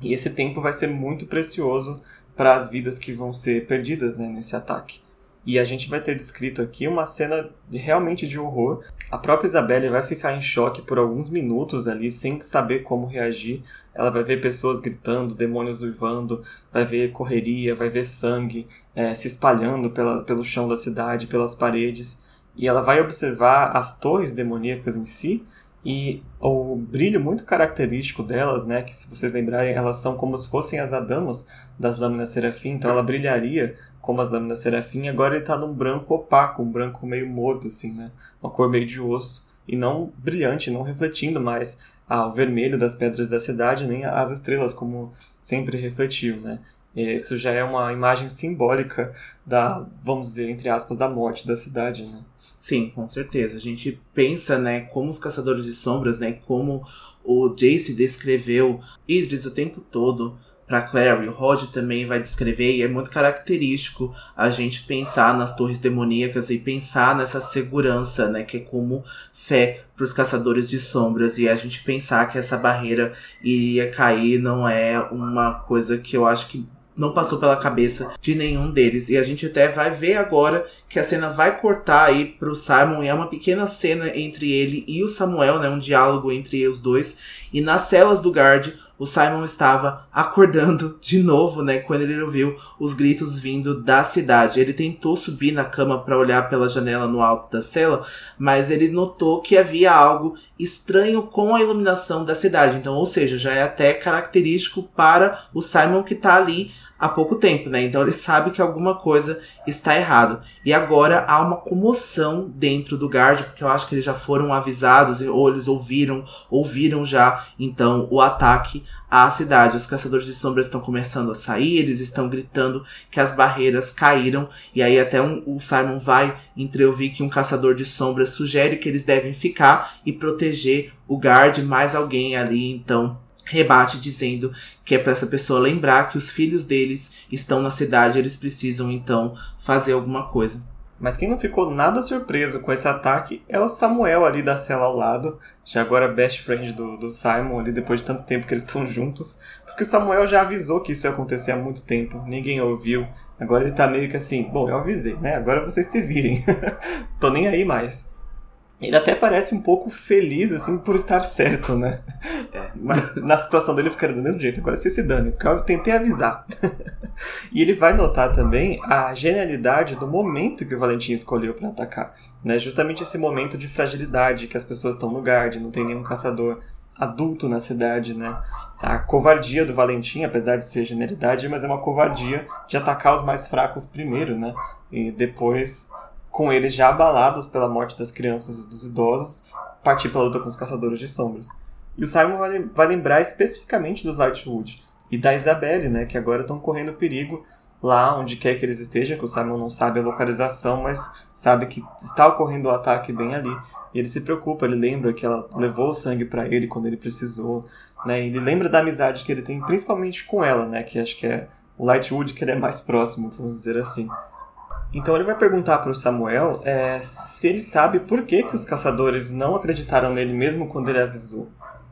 E esse tempo vai ser muito precioso para as vidas que vão ser perdidas né, nesse ataque. E a gente vai ter descrito aqui uma cena de, realmente de horror. A própria Isabelle vai ficar em choque por alguns minutos ali, sem saber como reagir. Ela vai ver pessoas gritando, demônios uivando, vai ver correria, vai ver sangue é, se espalhando pela, pelo chão da cidade, pelas paredes. E ela vai observar as torres demoníacas em si, e o brilho muito característico delas, né, que se vocês lembrarem, elas são como se fossem as adamas das lâminas serafim, então ela brilharia como as lâminas serafim, agora ele está num branco opaco, um branco meio morto, assim, né? Uma cor meio de osso. E não brilhante, não refletindo mais ah, o vermelho das pedras da cidade, nem as estrelas, como sempre refletiu, né? E isso já é uma imagem simbólica da, vamos dizer, entre aspas, da morte da cidade, né? Sim, com certeza. A gente pensa, né, como os caçadores de sombras, né, como o Jace descreveu Idris o tempo todo, para Clary. O Rod também vai descrever e é muito característico a gente pensar nas torres demoníacas e pensar nessa segurança, né, que é como fé para os caçadores de sombras e a gente pensar que essa barreira iria cair não é uma coisa que eu acho que não passou pela cabeça de nenhum deles. E a gente até vai ver agora que a cena vai cortar aí pro Simon e é uma pequena cena entre ele e o Samuel, né, um diálogo entre os dois. E nas celas do guard, o Simon estava acordando de novo, né, quando ele ouviu os gritos vindo da cidade. Ele tentou subir na cama para olhar pela janela no alto da cela, mas ele notou que havia algo estranho com a iluminação da cidade. Então, ou seja, já é até característico para o Simon que está ali há pouco tempo, né? Então ele sabe que alguma coisa está errado. E agora há uma comoção dentro do guard, porque eu acho que eles já foram avisados ou eles ouviram, ouviram já então o ataque à cidade. Os caçadores de sombras estão começando a sair, eles estão gritando que as barreiras caíram e aí até um, o Simon vai entreouvir que um caçador de sombras sugere que eles devem ficar e proteger o guard, mais alguém ali então rebate dizendo que é para essa pessoa lembrar que os filhos deles estão na cidade, eles precisam então fazer alguma coisa. Mas quem não ficou nada surpreso com esse ataque é o Samuel ali da cela ao lado, já agora best friend do, do Simon ali, depois de tanto tempo que eles estão juntos. Porque o Samuel já avisou que isso ia acontecer há muito tempo, ninguém ouviu. Agora ele tá meio que assim, bom, eu avisei, né? Agora vocês se virem. Tô nem aí mais. Ele até parece um pouco feliz, assim, por estar certo, né? É. Mas na situação dele ficaria do mesmo jeito. Agora você se dane, porque eu tentei avisar. e ele vai notar também a genialidade do momento que o Valentim escolheu para atacar. Né? Justamente esse momento de fragilidade, que as pessoas estão no guard, não tem nenhum caçador adulto na cidade, né? A covardia do Valentim, apesar de ser genialidade, mas é uma covardia de atacar os mais fracos primeiro, né? E depois com eles já abalados pela morte das crianças e dos idosos, partir para a luta com os caçadores de sombras. E o Simon vai, lembrar especificamente dos Lightwood e da Isabelle, né, que agora estão correndo perigo lá onde quer que eles estejam, que o Simon não sabe a localização, mas sabe que está ocorrendo o ataque bem ali. E ele se preocupa, ele lembra que ela levou o sangue para ele quando ele precisou, né? Ele lembra da amizade que ele tem principalmente com ela, né, que acho que é o Lightwood que ele é mais próximo, vamos dizer assim. Então ele vai perguntar para o Samuel é, se ele sabe por que, que os caçadores não acreditaram nele mesmo quando ele avisou.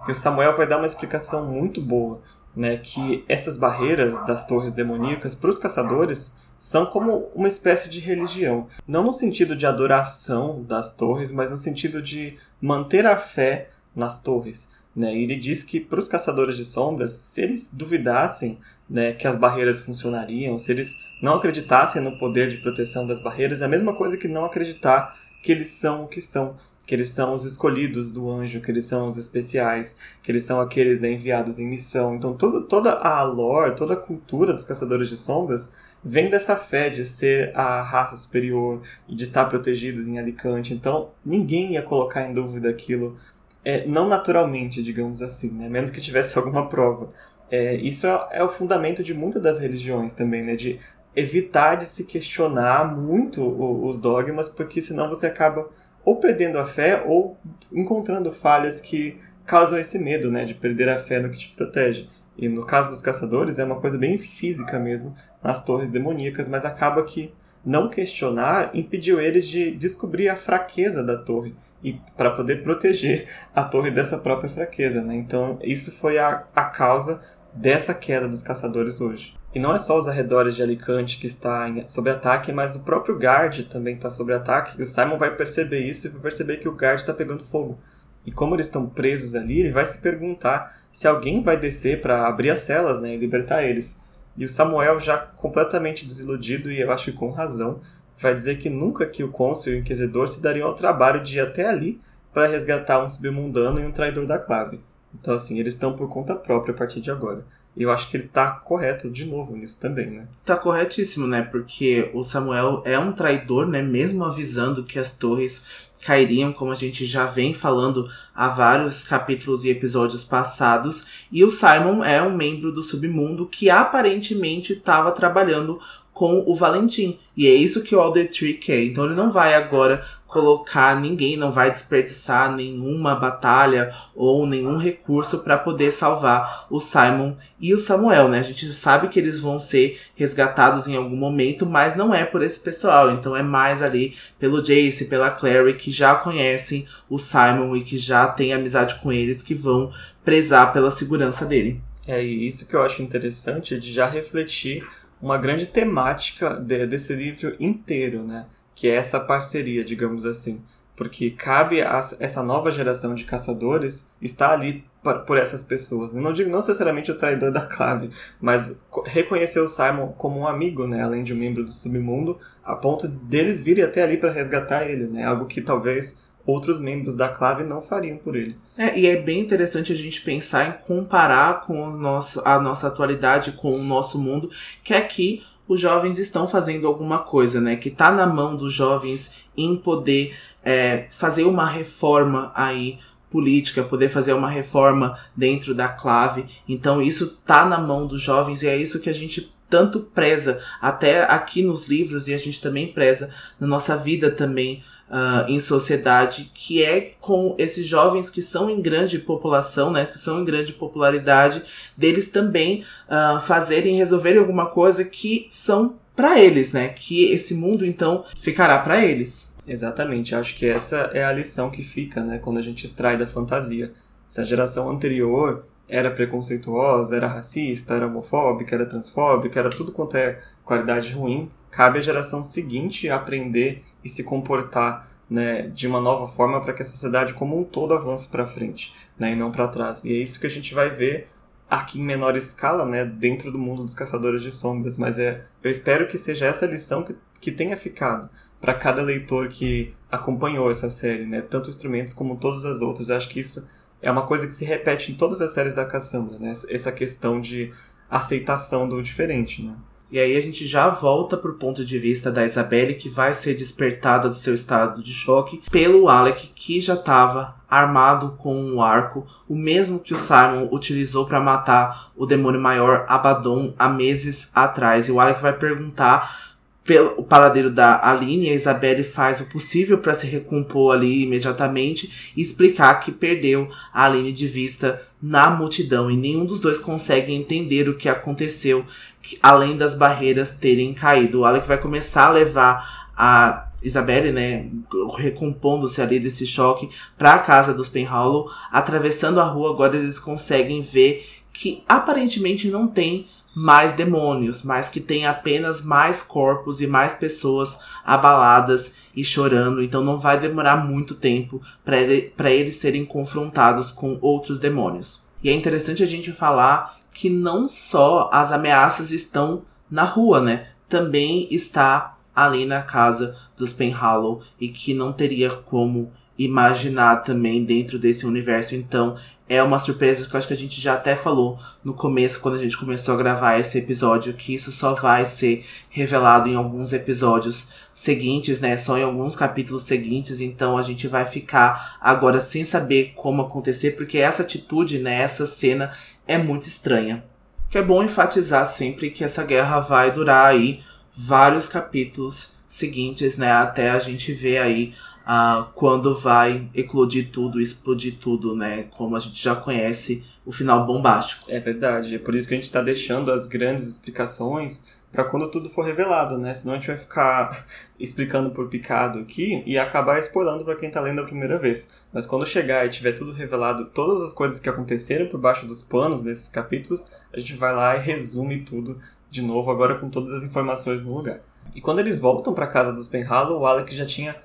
E o Samuel vai dar uma explicação muito boa, né, que essas barreiras das torres demoníacas para os caçadores são como uma espécie de religião, não no sentido de adoração das torres, mas no sentido de manter a fé nas torres. Né? E ele diz que para os caçadores de sombras, se eles duvidassem né, que as barreiras funcionariam, se eles não acreditassem no poder de proteção das barreiras, é a mesma coisa que não acreditar que eles são o que são, que eles são os escolhidos do anjo, que eles são os especiais, que eles são aqueles né, enviados em missão. Então todo, toda a lore, toda a cultura dos caçadores de sombras vem dessa fé de ser a raça superior e de estar protegidos em Alicante. Então ninguém ia colocar em dúvida aquilo é, não naturalmente, digamos assim, né? menos que tivesse alguma prova. É, isso é, é, o fundamento de muitas das religiões também, né? de evitar de se questionar muito os dogmas, porque senão você acaba ou perdendo a fé ou encontrando falhas que causam esse medo né? de perder a fé no que te protege. E no caso dos caçadores é uma coisa bem física mesmo, nas torres demoníacas, mas acaba que não questionar impediu eles de descobrir a fraqueza da torre e para poder proteger a torre dessa própria fraqueza, né? Então isso foi a, a causa dessa queda dos caçadores hoje. E não é só os arredores de Alicante que está sob ataque, mas o próprio Guard também está sob ataque. E o Simon vai perceber isso e vai perceber que o Guard está pegando fogo. E como eles estão presos ali, ele vai se perguntar se alguém vai descer para abrir as celas né, e libertar eles. E o Samuel, já completamente desiludido, e eu acho que com razão, vai dizer que nunca que o cônsul e o inquisidor se dariam ao trabalho de ir até ali para resgatar um submundano e um traidor da clave. Então, assim, eles estão por conta própria a partir de agora. E eu acho que ele tá correto de novo nisso também, né? Tá corretíssimo, né? Porque o Samuel é um traidor, né? Mesmo avisando que as torres cairiam, como a gente já vem falando há vários capítulos e episódios passados. E o Simon é um membro do submundo que aparentemente estava trabalhando com o Valentim. E é isso que o Alder Tree quer. Então ele não vai agora colocar ninguém, não vai desperdiçar nenhuma batalha ou nenhum recurso para poder salvar o Simon e o Samuel, né? A gente sabe que eles vão ser resgatados em algum momento, mas não é por esse pessoal. Então é mais ali pelo Jace, pela Clary que já conhecem o Simon e que já têm amizade com eles que vão prezar pela segurança dele. É, isso que eu acho interessante de já refletir uma grande temática de, desse livro inteiro, né? Que é essa parceria, digamos assim. Porque cabe a essa nova geração de caçadores estar ali por essas pessoas. Não digo não necessariamente o traidor da clave, mas reconhecer o Simon como um amigo, né, além de um membro do submundo, a ponto deles virem até ali para resgatar ele, né, algo que talvez outros membros da clave não fariam por ele. É, e é bem interessante a gente pensar em comparar com nosso, a nossa atualidade com o nosso mundo, que aqui os jovens estão fazendo alguma coisa, né? Que tá na mão dos jovens em poder é, fazer uma reforma aí política, poder fazer uma reforma dentro da clave. Então isso tá na mão dos jovens e é isso que a gente tanto preza até aqui nos livros e a gente também preza na nossa vida também uh, em sociedade, que é com esses jovens que são em grande população, né, que são em grande popularidade, deles também uh, fazerem, resolverem alguma coisa que são para eles, né, que esse mundo então ficará para eles. Exatamente, acho que essa é a lição que fica, né, quando a gente extrai da fantasia. Se a geração anterior era preconceituosa, era racista, era homofóbica, era transfóbica, era tudo quanto é qualidade ruim, cabe à geração seguinte aprender e se comportar né, de uma nova forma para que a sociedade como um todo avance para frente né, e não para trás. E é isso que a gente vai ver aqui em menor escala, né, dentro do mundo dos caçadores de sombras. Mas é, eu espero que seja essa lição que, que tenha ficado para cada leitor que acompanhou essa série, né, tanto instrumentos como todas as outras. Eu acho que isso é uma coisa que se repete em todas as séries da Cassandra, né, essa questão de aceitação do diferente, né. E aí a gente já volta pro ponto de vista da Isabelle, que vai ser despertada do seu estado de choque pelo Alec, que já estava armado com um arco, o mesmo que o Simon utilizou para matar o demônio maior Abaddon há meses atrás. E o Alec vai perguntar pelo paradeiro da Aline, a Isabelle faz o possível para se recompor ali imediatamente e explicar que perdeu a Aline de vista na multidão e nenhum dos dois consegue entender o que aconteceu, que, além das barreiras terem caído. O Alec vai começar a levar a Isabelle, né, recompondo-se ali desse choque para a casa dos Penhallow, atravessando a rua, agora eles conseguem ver que aparentemente não tem mais demônios, mas que tem apenas mais corpos e mais pessoas abaladas e chorando. Então não vai demorar muito tempo para ele, eles serem confrontados com outros demônios. E é interessante a gente falar que não só as ameaças estão na rua, né? Também está ali na casa dos Penhallow e que não teria como imaginar também dentro desse universo. Então, é uma surpresa que eu acho que a gente já até falou no começo, quando a gente começou a gravar esse episódio, que isso só vai ser revelado em alguns episódios seguintes, né? Só em alguns capítulos seguintes, então a gente vai ficar agora sem saber como acontecer, porque essa atitude, né, essa cena é muito estranha. Que é bom enfatizar sempre que essa guerra vai durar aí vários capítulos seguintes, né? Até a gente ver aí ah, quando vai eclodir tudo, explodir tudo, né? Como a gente já conhece o final bombástico. É verdade, é por isso que a gente está deixando as grandes explicações para quando tudo for revelado, né? Senão a gente vai ficar explicando por picado aqui e acabar spoilando para quem tá lendo a primeira vez. Mas quando chegar e tiver tudo revelado, todas as coisas que aconteceram por baixo dos panos desses capítulos, a gente vai lá e resume tudo de novo, agora com todas as informações no lugar. E quando eles voltam para casa dos Penhallow, o Alec já tinha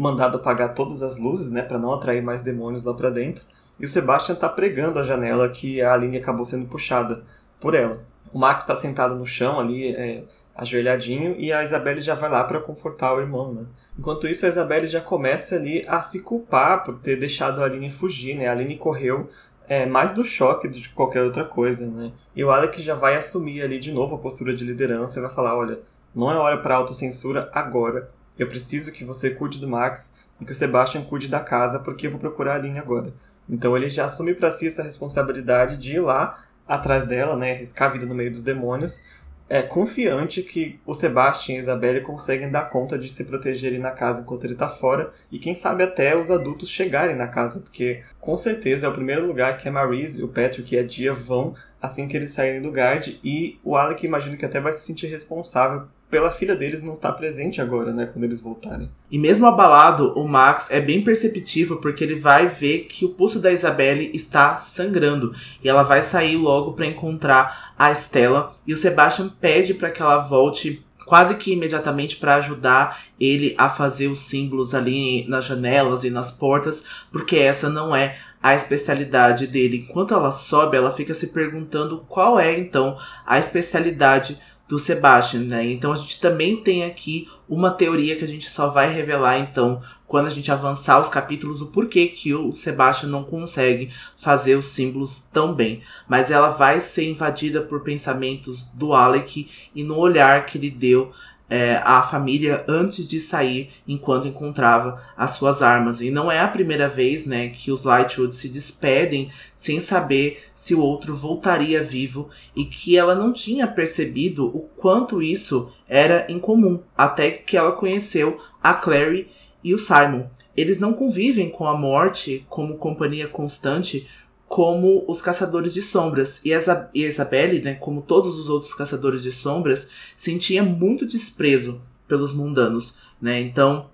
mandado apagar todas as luzes, né, para não atrair mais demônios lá para dentro. E o Sebastian tá pregando a janela que a Aline acabou sendo puxada por ela. O Max está sentado no chão ali, é, ajoelhadinho, e a Isabelle já vai lá para confortar o irmão, né? Enquanto isso, a Isabelle já começa ali a se culpar por ter deixado a Aline fugir, né? A Aline correu é, mais do choque do que qualquer outra coisa, né? E o Alec já vai assumir ali de novo a postura de liderança e vai falar, olha, não é hora para autocensura agora, eu preciso que você cuide do Max e que o Sebastian cuide da casa, porque eu vou procurar a Aline agora. Então ele já assume para si essa responsabilidade de ir lá atrás dela, né, arriscar a vida no meio dos demônios, é confiante que o Sebastian e a Isabelle conseguem dar conta de se protegerem na casa enquanto ele está fora e quem sabe até os adultos chegarem na casa, porque com certeza é o primeiro lugar que a Marise, o Patrick e a Dia vão assim que eles saírem do guard e o Alec imagino que até vai se sentir responsável pela filha deles não estar presente agora, né, quando eles voltarem. E mesmo abalado, o Max é bem perceptível porque ele vai ver que o pulso da Isabelle está sangrando e ela vai sair logo para encontrar a Estela e o Sebastian pede para que ela volte quase que imediatamente para ajudar ele a fazer os símbolos ali nas janelas e nas portas, porque essa não é a especialidade dele. Enquanto ela sobe, ela fica se perguntando qual é então a especialidade do Sebastian, né? Então a gente também tem aqui uma teoria que a gente só vai revelar então quando a gente avançar os capítulos o porquê que o Sebastian não consegue fazer os símbolos tão bem, mas ela vai ser invadida por pensamentos do Alec e no olhar que ele deu é, a família antes de sair enquanto encontrava as suas armas. E não é a primeira vez né, que os Lightwood se despedem sem saber se o outro voltaria vivo e que ela não tinha percebido o quanto isso era incomum, até que ela conheceu a Clary e o Simon. Eles não convivem com a morte como companhia constante como os caçadores de sombras. E a Isabelle, né, como todos os outros caçadores de sombras, sentia muito desprezo pelos mundanos, né? Então,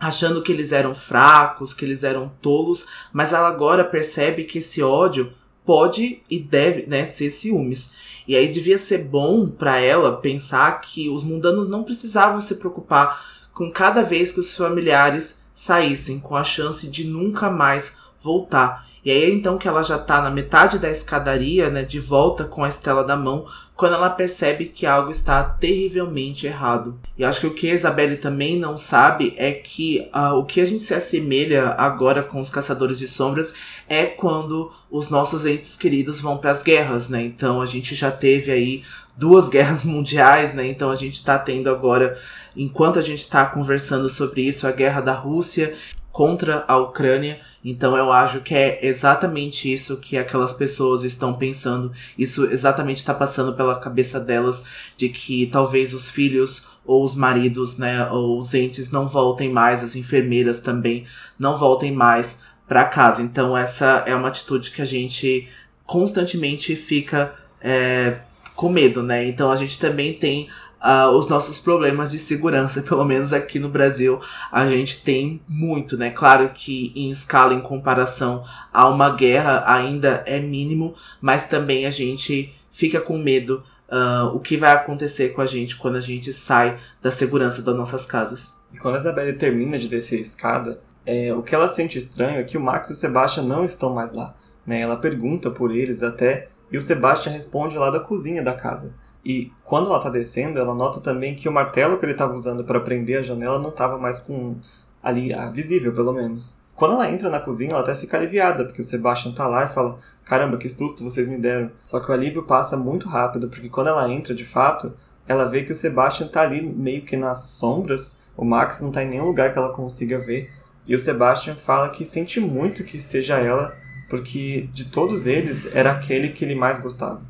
achando que eles eram fracos, que eles eram tolos, mas ela agora percebe que esse ódio pode e deve, né, ser ciúmes. E aí devia ser bom para ela pensar que os mundanos não precisavam se preocupar com cada vez que os familiares saíssem, com a chance de nunca mais voltar. E aí então que ela já tá na metade da escadaria, né, de volta com a estela da mão, quando ela percebe que algo está terrivelmente errado. E acho que o que a Isabelle também não sabe é que uh, o que a gente se assemelha agora com os caçadores de sombras é quando os nossos entes queridos vão para as guerras, né? Então a gente já teve aí duas guerras mundiais, né? Então a gente está tendo agora, enquanto a gente está conversando sobre isso, a guerra da Rússia contra a Ucrânia. Então eu acho que é exatamente isso que aquelas pessoas estão pensando. Isso exatamente está passando pela cabeça delas de que talvez os filhos ou os maridos, né, ou os entes não voltem mais, as enfermeiras também não voltem mais para casa. Então essa é uma atitude que a gente constantemente fica é, com medo, né? Então a gente também tem uh, os nossos problemas de segurança, pelo menos aqui no Brasil, a gente tem muito, né? Claro que em escala, em comparação a uma guerra, ainda é mínimo, mas também a gente fica com medo uh, o que vai acontecer com a gente quando a gente sai da segurança das nossas casas. E quando a Isabelle termina de descer a escada, é, o que ela sente estranho é que o Max e o Sebastian não estão mais lá. Né? Ela pergunta por eles até, e o Sebastian responde lá da cozinha da casa. E quando ela tá descendo, ela nota também que o martelo que ele estava usando para prender a janela não estava mais com ali ah, visível, pelo menos. Quando ela entra na cozinha, ela até fica aliviada, porque o Sebastian tá lá e fala: "Caramba, que susto vocês me deram". Só que o alívio passa muito rápido, porque quando ela entra de fato, ela vê que o Sebastian tá ali meio que nas sombras, o Max não tá em nenhum lugar que ela consiga ver. E o Sebastian fala que sente muito que seja ela, porque de todos eles era aquele que ele mais gostava.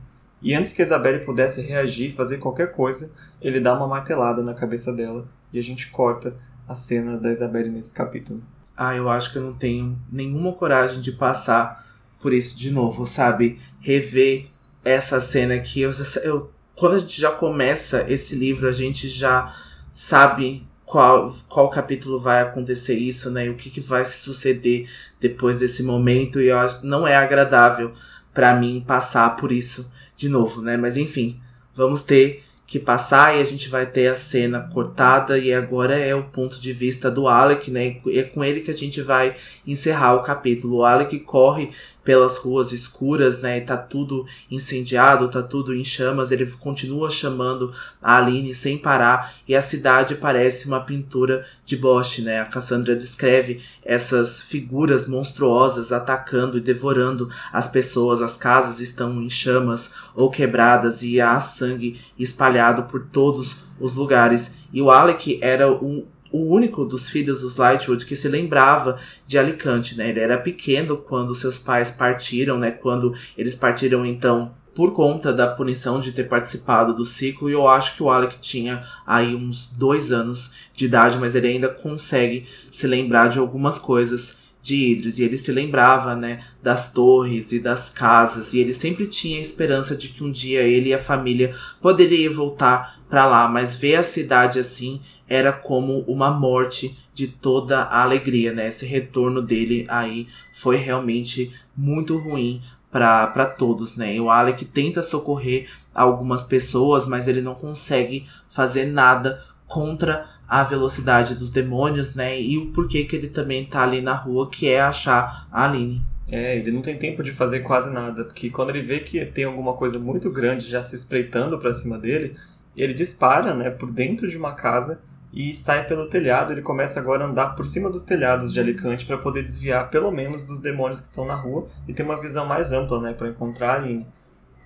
E antes que Isabelle pudesse reagir, fazer qualquer coisa, ele dá uma martelada na cabeça dela e a gente corta a cena da Isabelle nesse capítulo. Ah, eu acho que eu não tenho nenhuma coragem de passar por isso de novo, sabe? Rever essa cena que eu, eu quando a gente já começa esse livro, a gente já sabe qual, qual capítulo vai acontecer isso, né? E o que, que vai se suceder depois desse momento. E eu não é agradável para mim passar por isso de novo, né? Mas enfim, vamos ter que passar e a gente vai ter a cena cortada e agora é o ponto de vista do Alec, né? E é com ele que a gente vai encerrar o capítulo. O Alec corre pelas ruas escuras, né? E tá tudo incendiado, tá tudo em chamas. Ele continua chamando a Aline sem parar e a cidade parece uma pintura de Bosch, né? A Cassandra descreve essas figuras monstruosas atacando e devorando as pessoas. As casas estão em chamas ou quebradas e há sangue espalhado por todos os lugares. E o Alec era um o único dos filhos dos Lightwood que se lembrava de Alicante, né? Ele era pequeno quando seus pais partiram, né? Quando eles partiram, então, por conta da punição de ter participado do ciclo. E eu acho que o Alec tinha aí uns dois anos de idade, mas ele ainda consegue se lembrar de algumas coisas de Idris. E ele se lembrava, né, das torres e das casas. E ele sempre tinha a esperança de que um dia ele e a família poderiam voltar para lá. Mas ver a cidade assim era como uma morte de toda a alegria, né? Esse retorno dele aí foi realmente muito ruim para todos, né? E o Alec tenta socorrer algumas pessoas, mas ele não consegue fazer nada contra a velocidade dos demônios, né? E o porquê que ele também tá ali na rua, que é achar a Aline. É, ele não tem tempo de fazer quase nada, porque quando ele vê que tem alguma coisa muito grande já se espreitando para cima dele, ele dispara, né, por dentro de uma casa e sai pelo telhado. Ele começa agora a andar por cima dos telhados de Alicante para poder desviar pelo menos dos demônios que estão na rua e ter uma visão mais ampla, né, para encontrar a Aline.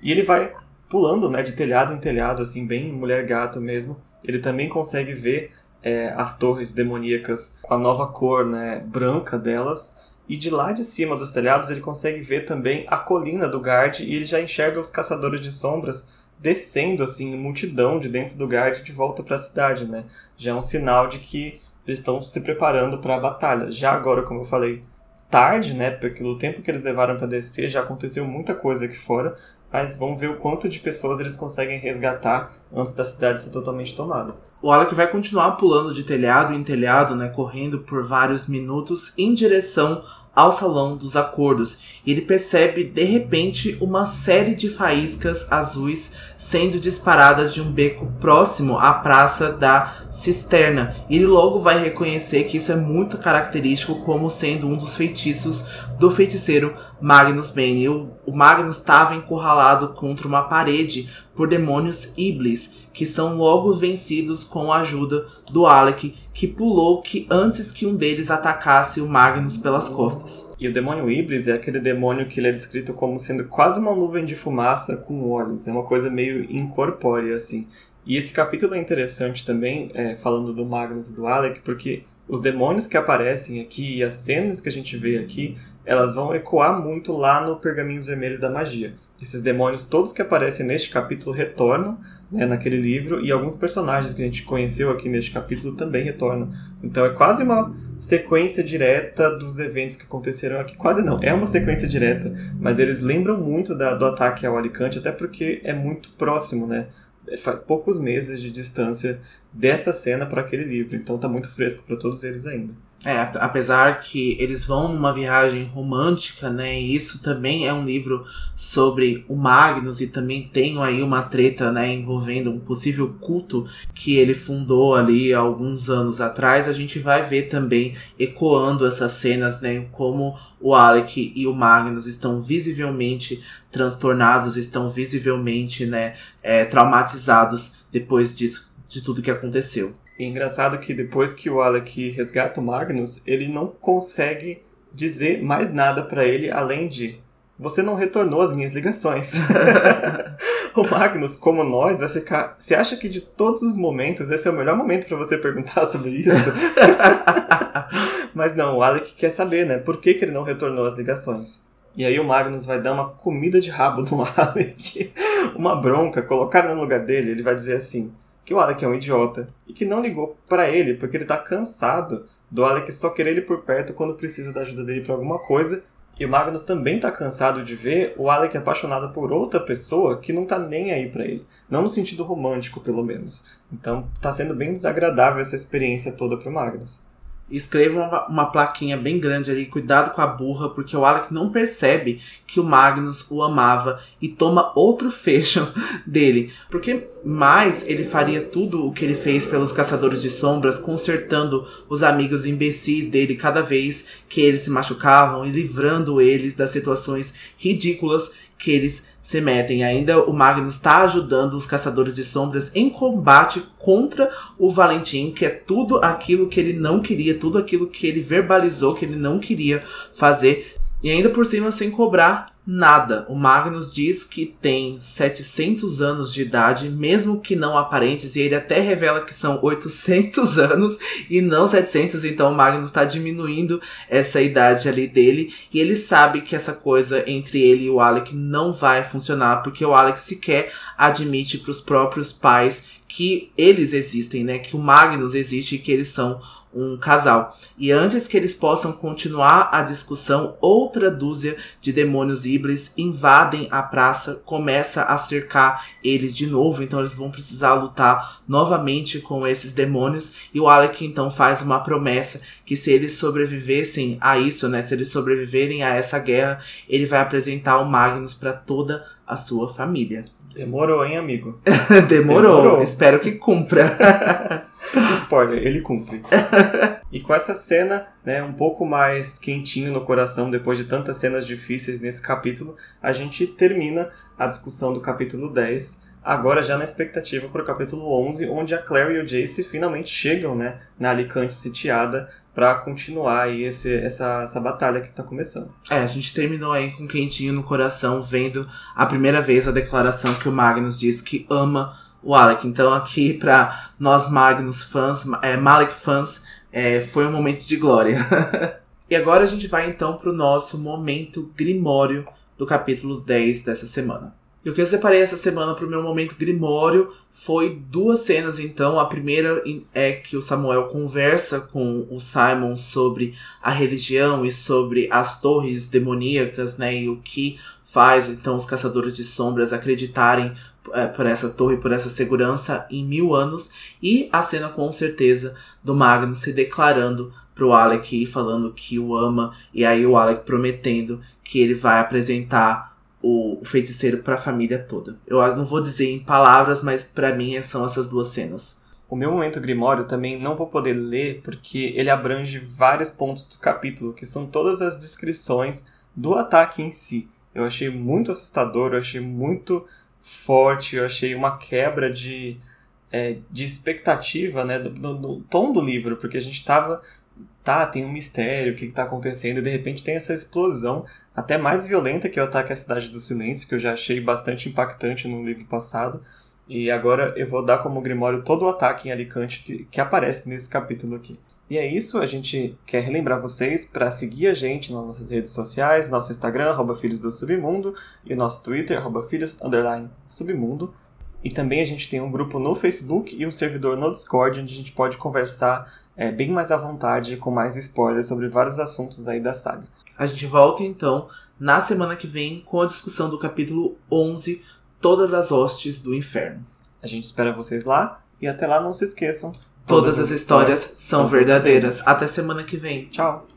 E ele vai pulando, né, de telhado em telhado, assim, bem mulher gato mesmo. Ele também consegue ver é, as torres demoníacas com a nova cor, né, branca delas. E de lá de cima dos telhados ele consegue ver também a colina do Guard e ele já enxerga os caçadores de sombras descendo assim multidão de dentro do Guard de volta para a cidade, né? Já é um sinal de que eles estão se preparando para a batalha. Já agora, como eu falei, tarde, né? Porque no tempo que eles levaram para descer já aconteceu muita coisa aqui fora, mas vamos ver o quanto de pessoas eles conseguem resgatar antes da cidade ser totalmente tomada. O Alec vai continuar pulando de telhado em telhado, né, correndo por vários minutos em direção ao salão dos acordos. E ele percebe de repente uma série de faíscas azuis sendo disparadas de um beco próximo à praça da cisterna. Ele logo vai reconhecer que isso é muito característico como sendo um dos feitiços do feiticeiro Magnus Bane. O, o Magnus estava encurralado contra uma parede por demônios Iblis, que são logo vencidos com a ajuda do Alec, que pulou que antes que um deles atacasse o Magnus pelas costas. E o demônio Iblis é aquele demônio que ele é descrito como sendo quase uma nuvem de fumaça com olhos. É uma coisa meio incorpórea, assim. E esse capítulo é interessante também, é, falando do Magnus e do Alec, porque os demônios que aparecem aqui e as cenas que a gente vê aqui elas vão ecoar muito lá no Pergaminhos Vermelhos da Magia. Esses demônios todos que aparecem neste capítulo retornam né, naquele livro e alguns personagens que a gente conheceu aqui neste capítulo também retornam. Então é quase uma sequência direta dos eventos que aconteceram aqui. Quase não, é uma sequência direta, mas eles lembram muito da, do ataque ao Alicante, até porque é muito próximo, né? É, poucos meses de distância desta cena para aquele livro, então está muito fresco para todos eles ainda. É, apesar que eles vão numa viagem romântica, né? E isso também é um livro sobre o Magnus e também tem aí uma treta, né, envolvendo um possível culto que ele fundou ali alguns anos atrás. A gente vai ver também ecoando essas cenas, né, como o Alec e o Magnus estão visivelmente transtornados, estão visivelmente, né, é, traumatizados depois disso, de tudo que aconteceu. E é engraçado que depois que o Alec resgata o Magnus, ele não consegue dizer mais nada para ele além de você não retornou as minhas ligações. o Magnus, como nós, vai ficar. Você acha que de todos os momentos esse é o melhor momento para você perguntar sobre isso? Mas não, o Alec quer saber, né? Por que, que ele não retornou as ligações? E aí o Magnus vai dar uma comida de rabo no Alec, uma bronca, colocar no lugar dele, ele vai dizer assim: que o Alec é um idiota e que não ligou para ele porque ele tá cansado do Alec só querer ele por perto quando precisa da ajuda dele para alguma coisa. E o Magnus também tá cansado de ver o Alec apaixonado por outra pessoa que não tá nem aí para ele. Não no sentido romântico, pelo menos. Então tá sendo bem desagradável essa experiência toda pro Magnus escreva uma, uma, plaquinha bem grande ali, cuidado com a burra, porque o Alec não percebe que o Magnus o amava e toma outro fecho dele. Porque mais ele faria tudo o que ele fez pelos Caçadores de Sombras, consertando os amigos imbecis dele cada vez que eles se machucavam e livrando eles das situações ridículas que eles se metem. Ainda o Magnus está ajudando os Caçadores de Sombras em combate contra o Valentim, que é tudo aquilo que ele não queria, tudo aquilo que ele verbalizou que ele não queria fazer. E ainda por cima sem cobrar Nada. O Magnus diz que tem 700 anos de idade, mesmo que não aparentes, e ele até revela que são 800 anos e não 700, então o Magnus está diminuindo essa idade ali dele, e ele sabe que essa coisa entre ele e o Alec não vai funcionar, porque o Alec sequer admite para os próprios pais que eles existem, né? Que o Magnus existe e que eles são um casal. E antes que eles possam continuar a discussão, outra dúzia de demônios Iblis invadem a praça, começa a cercar eles de novo, então eles vão precisar lutar novamente com esses demônios. E o Alec então faz uma promessa que se eles sobrevivessem a isso, né, se eles sobreviverem a essa guerra, ele vai apresentar o Magnus para toda a sua família. Demorou, hein, amigo? Demorou. Demorou. Espero que cumpra. Spoiler, ele cumpre. e com essa cena, né, um pouco mais quentinho no coração depois de tantas cenas difíceis nesse capítulo, a gente termina a discussão do capítulo 10 agora já na expectativa para o capítulo 11, onde a Claire e o Jace finalmente chegam né, na Alicante sitiada para continuar aí esse, essa, essa batalha que está começando. É, a gente terminou aí com quentinho no coração, vendo a primeira vez a declaração que o Magnus diz que ama o Alec. Então aqui para nós Magnus fãs, é, Malek fãs, é, foi um momento de glória. e agora a gente vai então para o nosso momento grimório do capítulo 10 dessa semana. E o que eu separei essa semana para o meu momento grimório foi duas cenas, então. A primeira é que o Samuel conversa com o Simon sobre a religião e sobre as torres demoníacas, né? E o que faz, então, os caçadores de sombras acreditarem é, por essa torre, por essa segurança em mil anos. E a cena, com certeza, do Magnus se declarando pro Alec e falando que o ama. E aí o Alec prometendo que ele vai apresentar o, feiticeiro para a família toda. Eu não vou dizer em palavras, mas para mim são essas duas cenas. O meu momento grimório também não vou poder ler porque ele abrange vários pontos do capítulo, que são todas as descrições do ataque em si. Eu achei muito assustador, eu achei muito forte, eu achei uma quebra de, é, de expectativa né, do, do, do, tom do livro, porque a gente estava. Tá, tem um mistério, o que está acontecendo, e de repente tem essa explosão até mais violenta que o ataque à Cidade do Silêncio, que eu já achei bastante impactante no livro passado. E agora eu vou dar como Grimório todo o ataque em Alicante que, que aparece nesse capítulo aqui. E é isso, a gente quer relembrar vocês para seguir a gente nas nossas redes sociais, nosso Instagram, arroba Filhos do Submundo, e nosso Twitter, arroba Filhos, underline, Submundo. E também a gente tem um grupo no Facebook e um servidor no Discord, onde a gente pode conversar é, bem mais à vontade, com mais spoilers sobre vários assuntos aí da saga. A gente volta então na semana que vem com a discussão do capítulo 11, Todas as Hostes do Inferno. A gente espera vocês lá e até lá não se esqueçam. Todas, todas as histórias, histórias são verdadeiras. verdadeiras. Até semana que vem. Tchau.